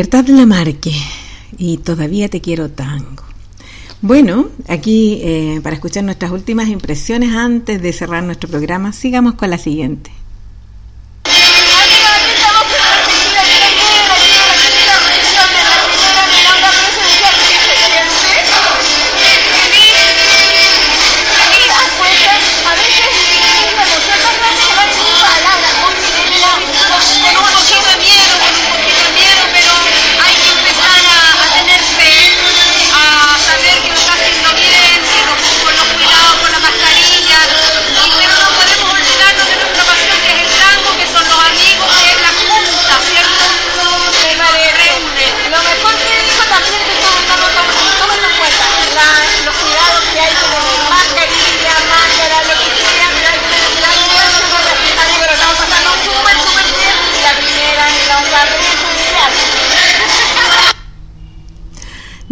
Libertad Lamarque y todavía te quiero tango. Bueno, aquí eh, para escuchar nuestras últimas impresiones antes de cerrar nuestro programa, sigamos con la siguiente.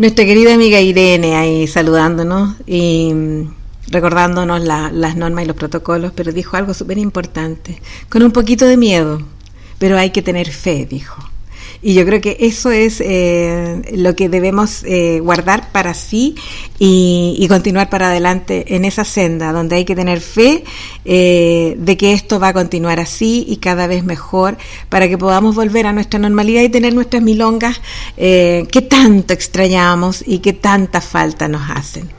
Nuestra querida amiga Irene ahí saludándonos y mm, recordándonos las normas y los protocolos, pero dijo algo súper importante, con un poquito de miedo, pero hay que tener fe, dijo. Y yo creo que eso es eh, lo que debemos eh, guardar para sí y, continuar para adelante en esa senda, donde hay que tener fe eh, de que esto va a continuar así y cada vez mejor para que podamos volver a nuestra normalidad y tener nuestras milongas que tanto extrañamos y que tanta falta nos hacen.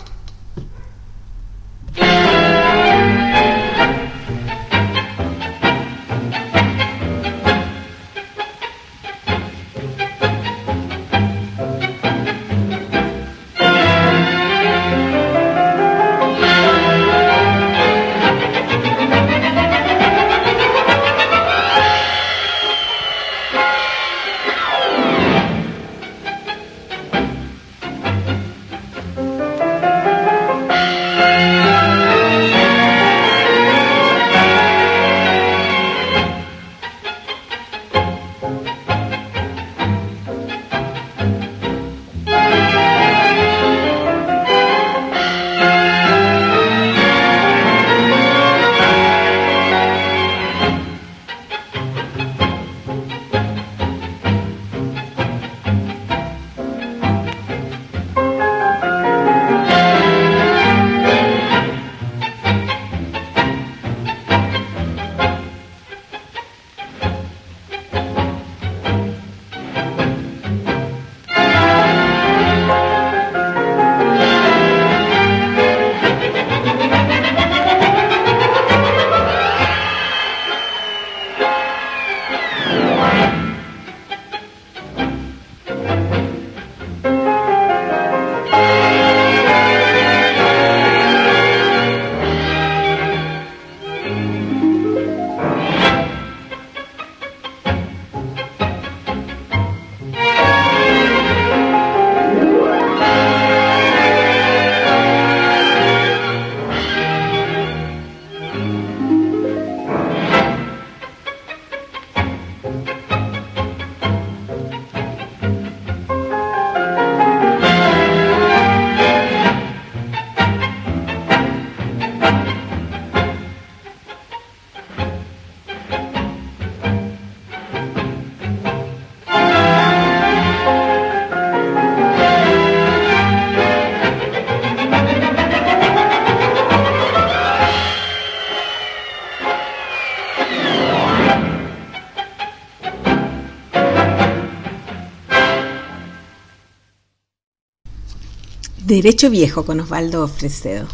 Derecho Viejo con Osvaldo Fresedo.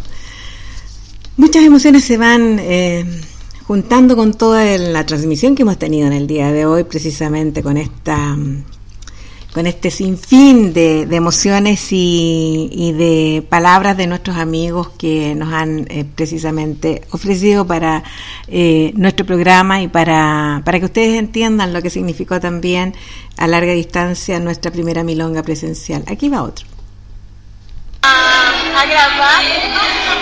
Muchas emociones se van eh, juntando con toda la transmisión que hemos tenido en el día de hoy, precisamente con esta con este sinfín de, emociones y, de palabras de nuestros amigos que nos han eh, precisamente ofrecido para eh, nuestro programa y para, para que ustedes entiendan lo que significó también a larga distancia nuestra primera milonga presencial. Aquí va otro. A, grabar,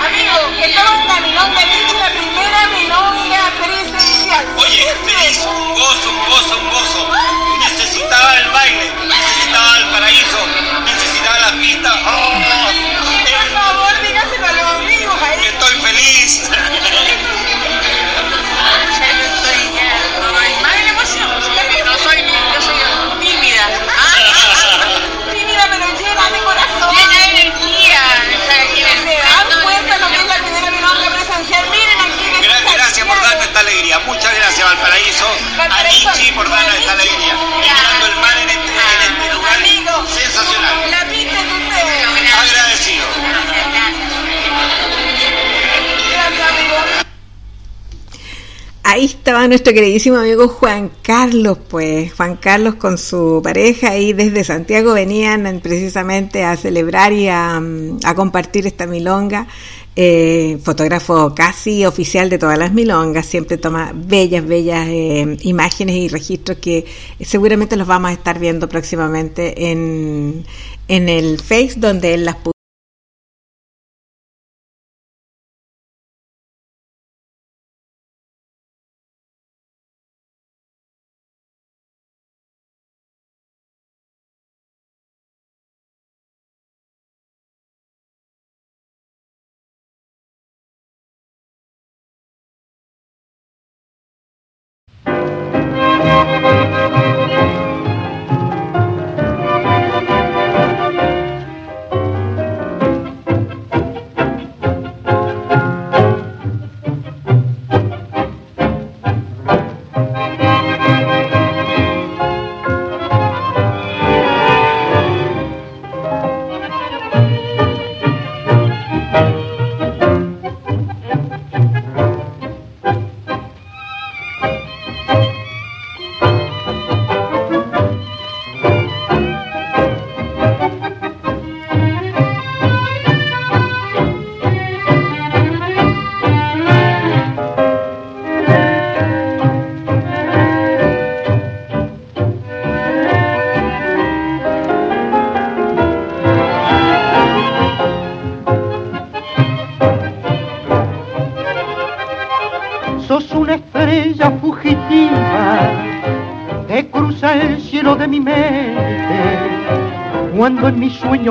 amigo, que estamos en la milonga, la primera milonga presencial. Oye, feliz, un gozo, un gozo, un gozo. Necesitaba el baile necesitaba el paraíso, necesitaba la pista. Oh, Por favor, dígaselo a los amigos. Estoy feliz. por darnos esta alegría. Muchas gracias, Valparaíso. A Nichi por darnos esta alegría. Mirando el mar en este, en este lugar sensacional. La pista es usted. Agradecido. Gracias, amigo. Ahí estaba nuestro queridísimo amigo Juan Carlos, pues Juan Carlos con su pareja y desde Santiago venían precisamente a celebrar y a, a compartir esta milonga. Eh, fotógrafo casi oficial de todas las milongas, siempre toma bellas, bellas eh, imágenes y registros que seguramente los vamos a estar viendo próximamente en, en el Face donde él las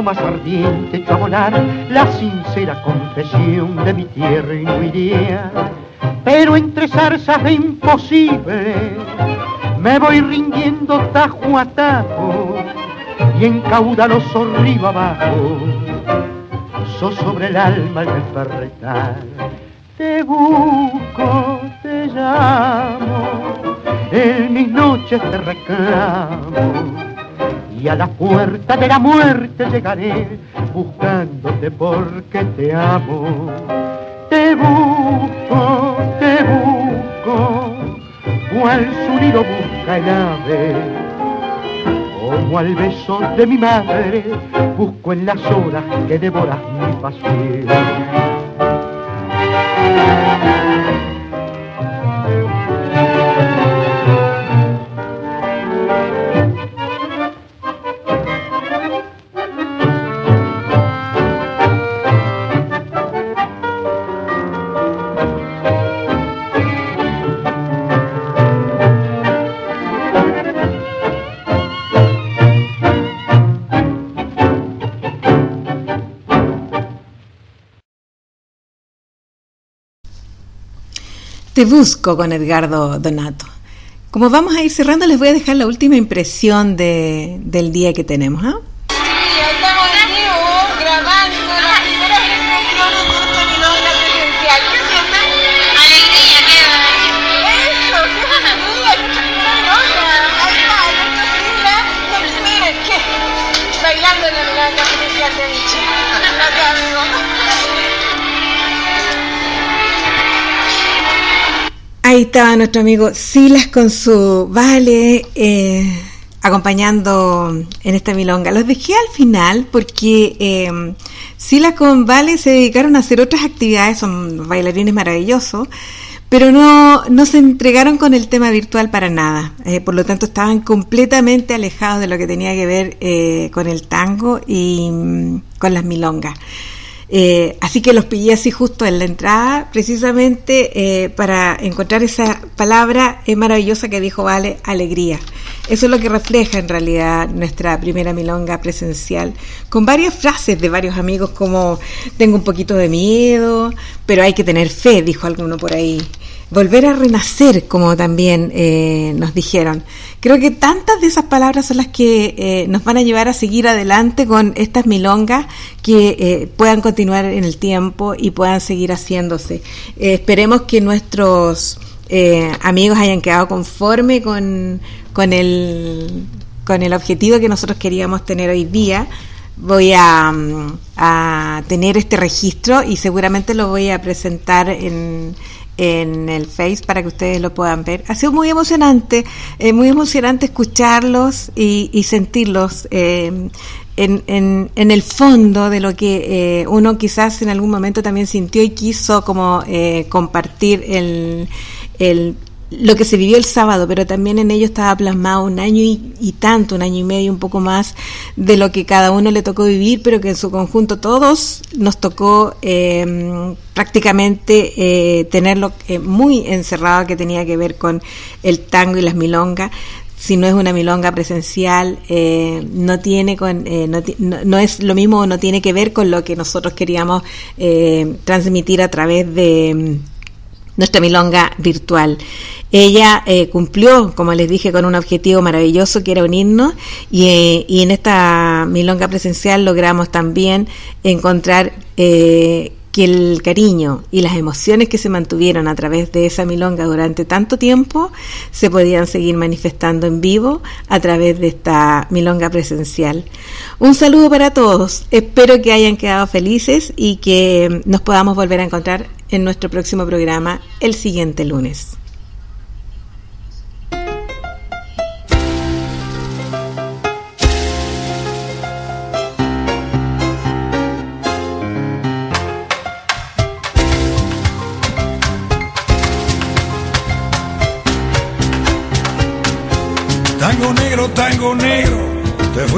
más ardiente volar la sincera confesión de mi tierra y no iría. Pero entre zarzas de imposible me voy rindiendo tajo a tajo y en caudaloso río abajo sos sobre el alma el ferretal. Te busco, te llamo, en mis noches te reclamo y a la puerta de la muerte llegaré buscándote porque te amo. Te busco, te busco, cual su nido busca el ave, como al beso de mi madre busco en las horas que devoras mi pasión. Te busco con Edgardo Donato. Como vamos a ir cerrando, les voy a dejar la última impresión de, del día que tenemos. ¿ah? Ahí estaba nuestro amigo Silas con su vale eh, acompañando en esta milonga. Los dejé al final porque eh, Silas con Vale se dedicaron a hacer otras actividades, son bailarines maravillosos, pero no, no se entregaron con el tema virtual para nada. Eh, por lo tanto, estaban completamente alejados de lo que tenía que ver con el tango y mm, con las milongas. Eh, así que los pillé así justo en la entrada, precisamente eh, para encontrar esa palabra maravillosa que dijo Vale, alegría. Eso es lo que refleja en realidad nuestra primera milonga presencial, con varias frases de varios amigos como tengo un poquito de miedo, pero hay que tener fe, dijo alguno por ahí volver a renacer, como también eh, nos dijeron. Creo que tantas de esas palabras son las que eh, nos van a llevar a seguir adelante con estas milongas que eh, puedan continuar en el tiempo y puedan seguir haciéndose. esperemos que nuestros amigos hayan quedado conforme con, con, el, con el objetivo que nosotros queríamos tener hoy día voy a, a, tener este registro y seguramente lo voy a presentar en, en el Face para que ustedes lo puedan ver. Ha sido muy emocionante, eh, muy emocionante escucharlos y, sentirlos eh, en, en, en, el fondo de lo que eh, uno quizás en algún momento también sintió y quiso como compartir el, el lo que se vivió el sábado, pero también en ello estaba plasmado un año y, tanto, un año y medio, un poco más de lo que cada uno le tocó vivir, pero que en su conjunto todos nos tocó eh, prácticamente eh, tenerlo eh, muy encerrado que tenía que ver con el tango y las milongas. Si no es una milonga presencial, eh, no tiene con, eh, no, no, es lo mismo, no tiene que ver con lo que nosotros queríamos eh, transmitir a través de nuestra milonga virtual. Ella eh, cumplió, como les dije, con un objetivo maravilloso que era unirnos y, eh, y en esta milonga presencial logramos también encontrar eh, que el cariño y las emociones que se mantuvieron a través de esa milonga durante tanto tiempo se podían seguir manifestando en vivo a través de esta milonga presencial. Un saludo para todos, espero que hayan quedado felices y que nos podamos volver a encontrar en nuestro próximo programa el siguiente lunes.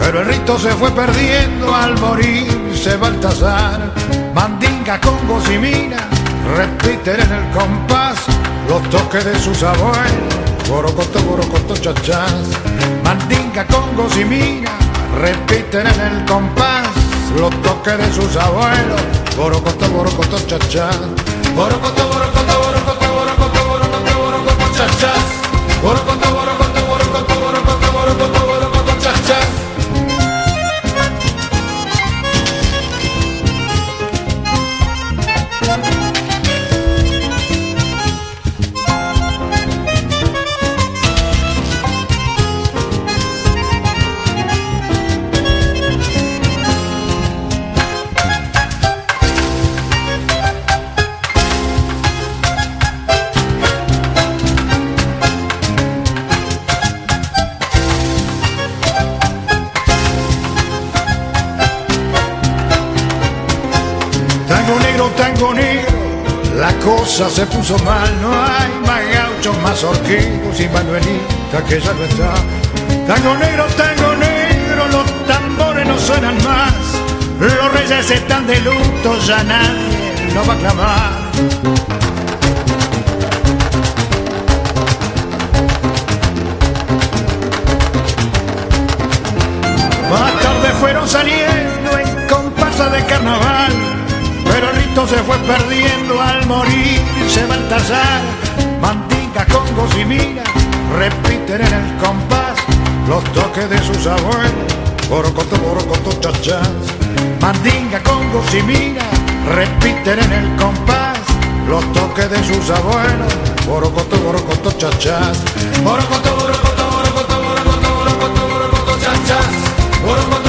pero el rito se fue perdiendo al morirse Baltasar. Mandinga, con y repiten en el compás los toques de sus abuelos. Borocoto, borocoto, chachás. Mandinga, congos y repiten en el compás los toques de sus abuelos. Borocoto, borocoto, chachás. Borocoto, borocoto, cosa se puso mal, no hay más gauchos, más horquillos y Manuelita que ya no está. Tango negro, tango negro, los tambores no suenan más, los reyes están de luto, ya nadie lo va a clamar. Más tarde fueron saliendo en comparsa de carnaval, pero el rito se fue perdiendo Morir, morirse Baltasar, mantica, congos y repiten en el compás los toques de sus abuelos, borocoto, borocoto, chachas. Mandinga, congos y minas repiten en el compás los toques de sus abuelos, borocoto, borocoto, chachas. Borocoto, borocoto, borocoto, borocoto, borocoto, borocoto, chachas. Borocoto,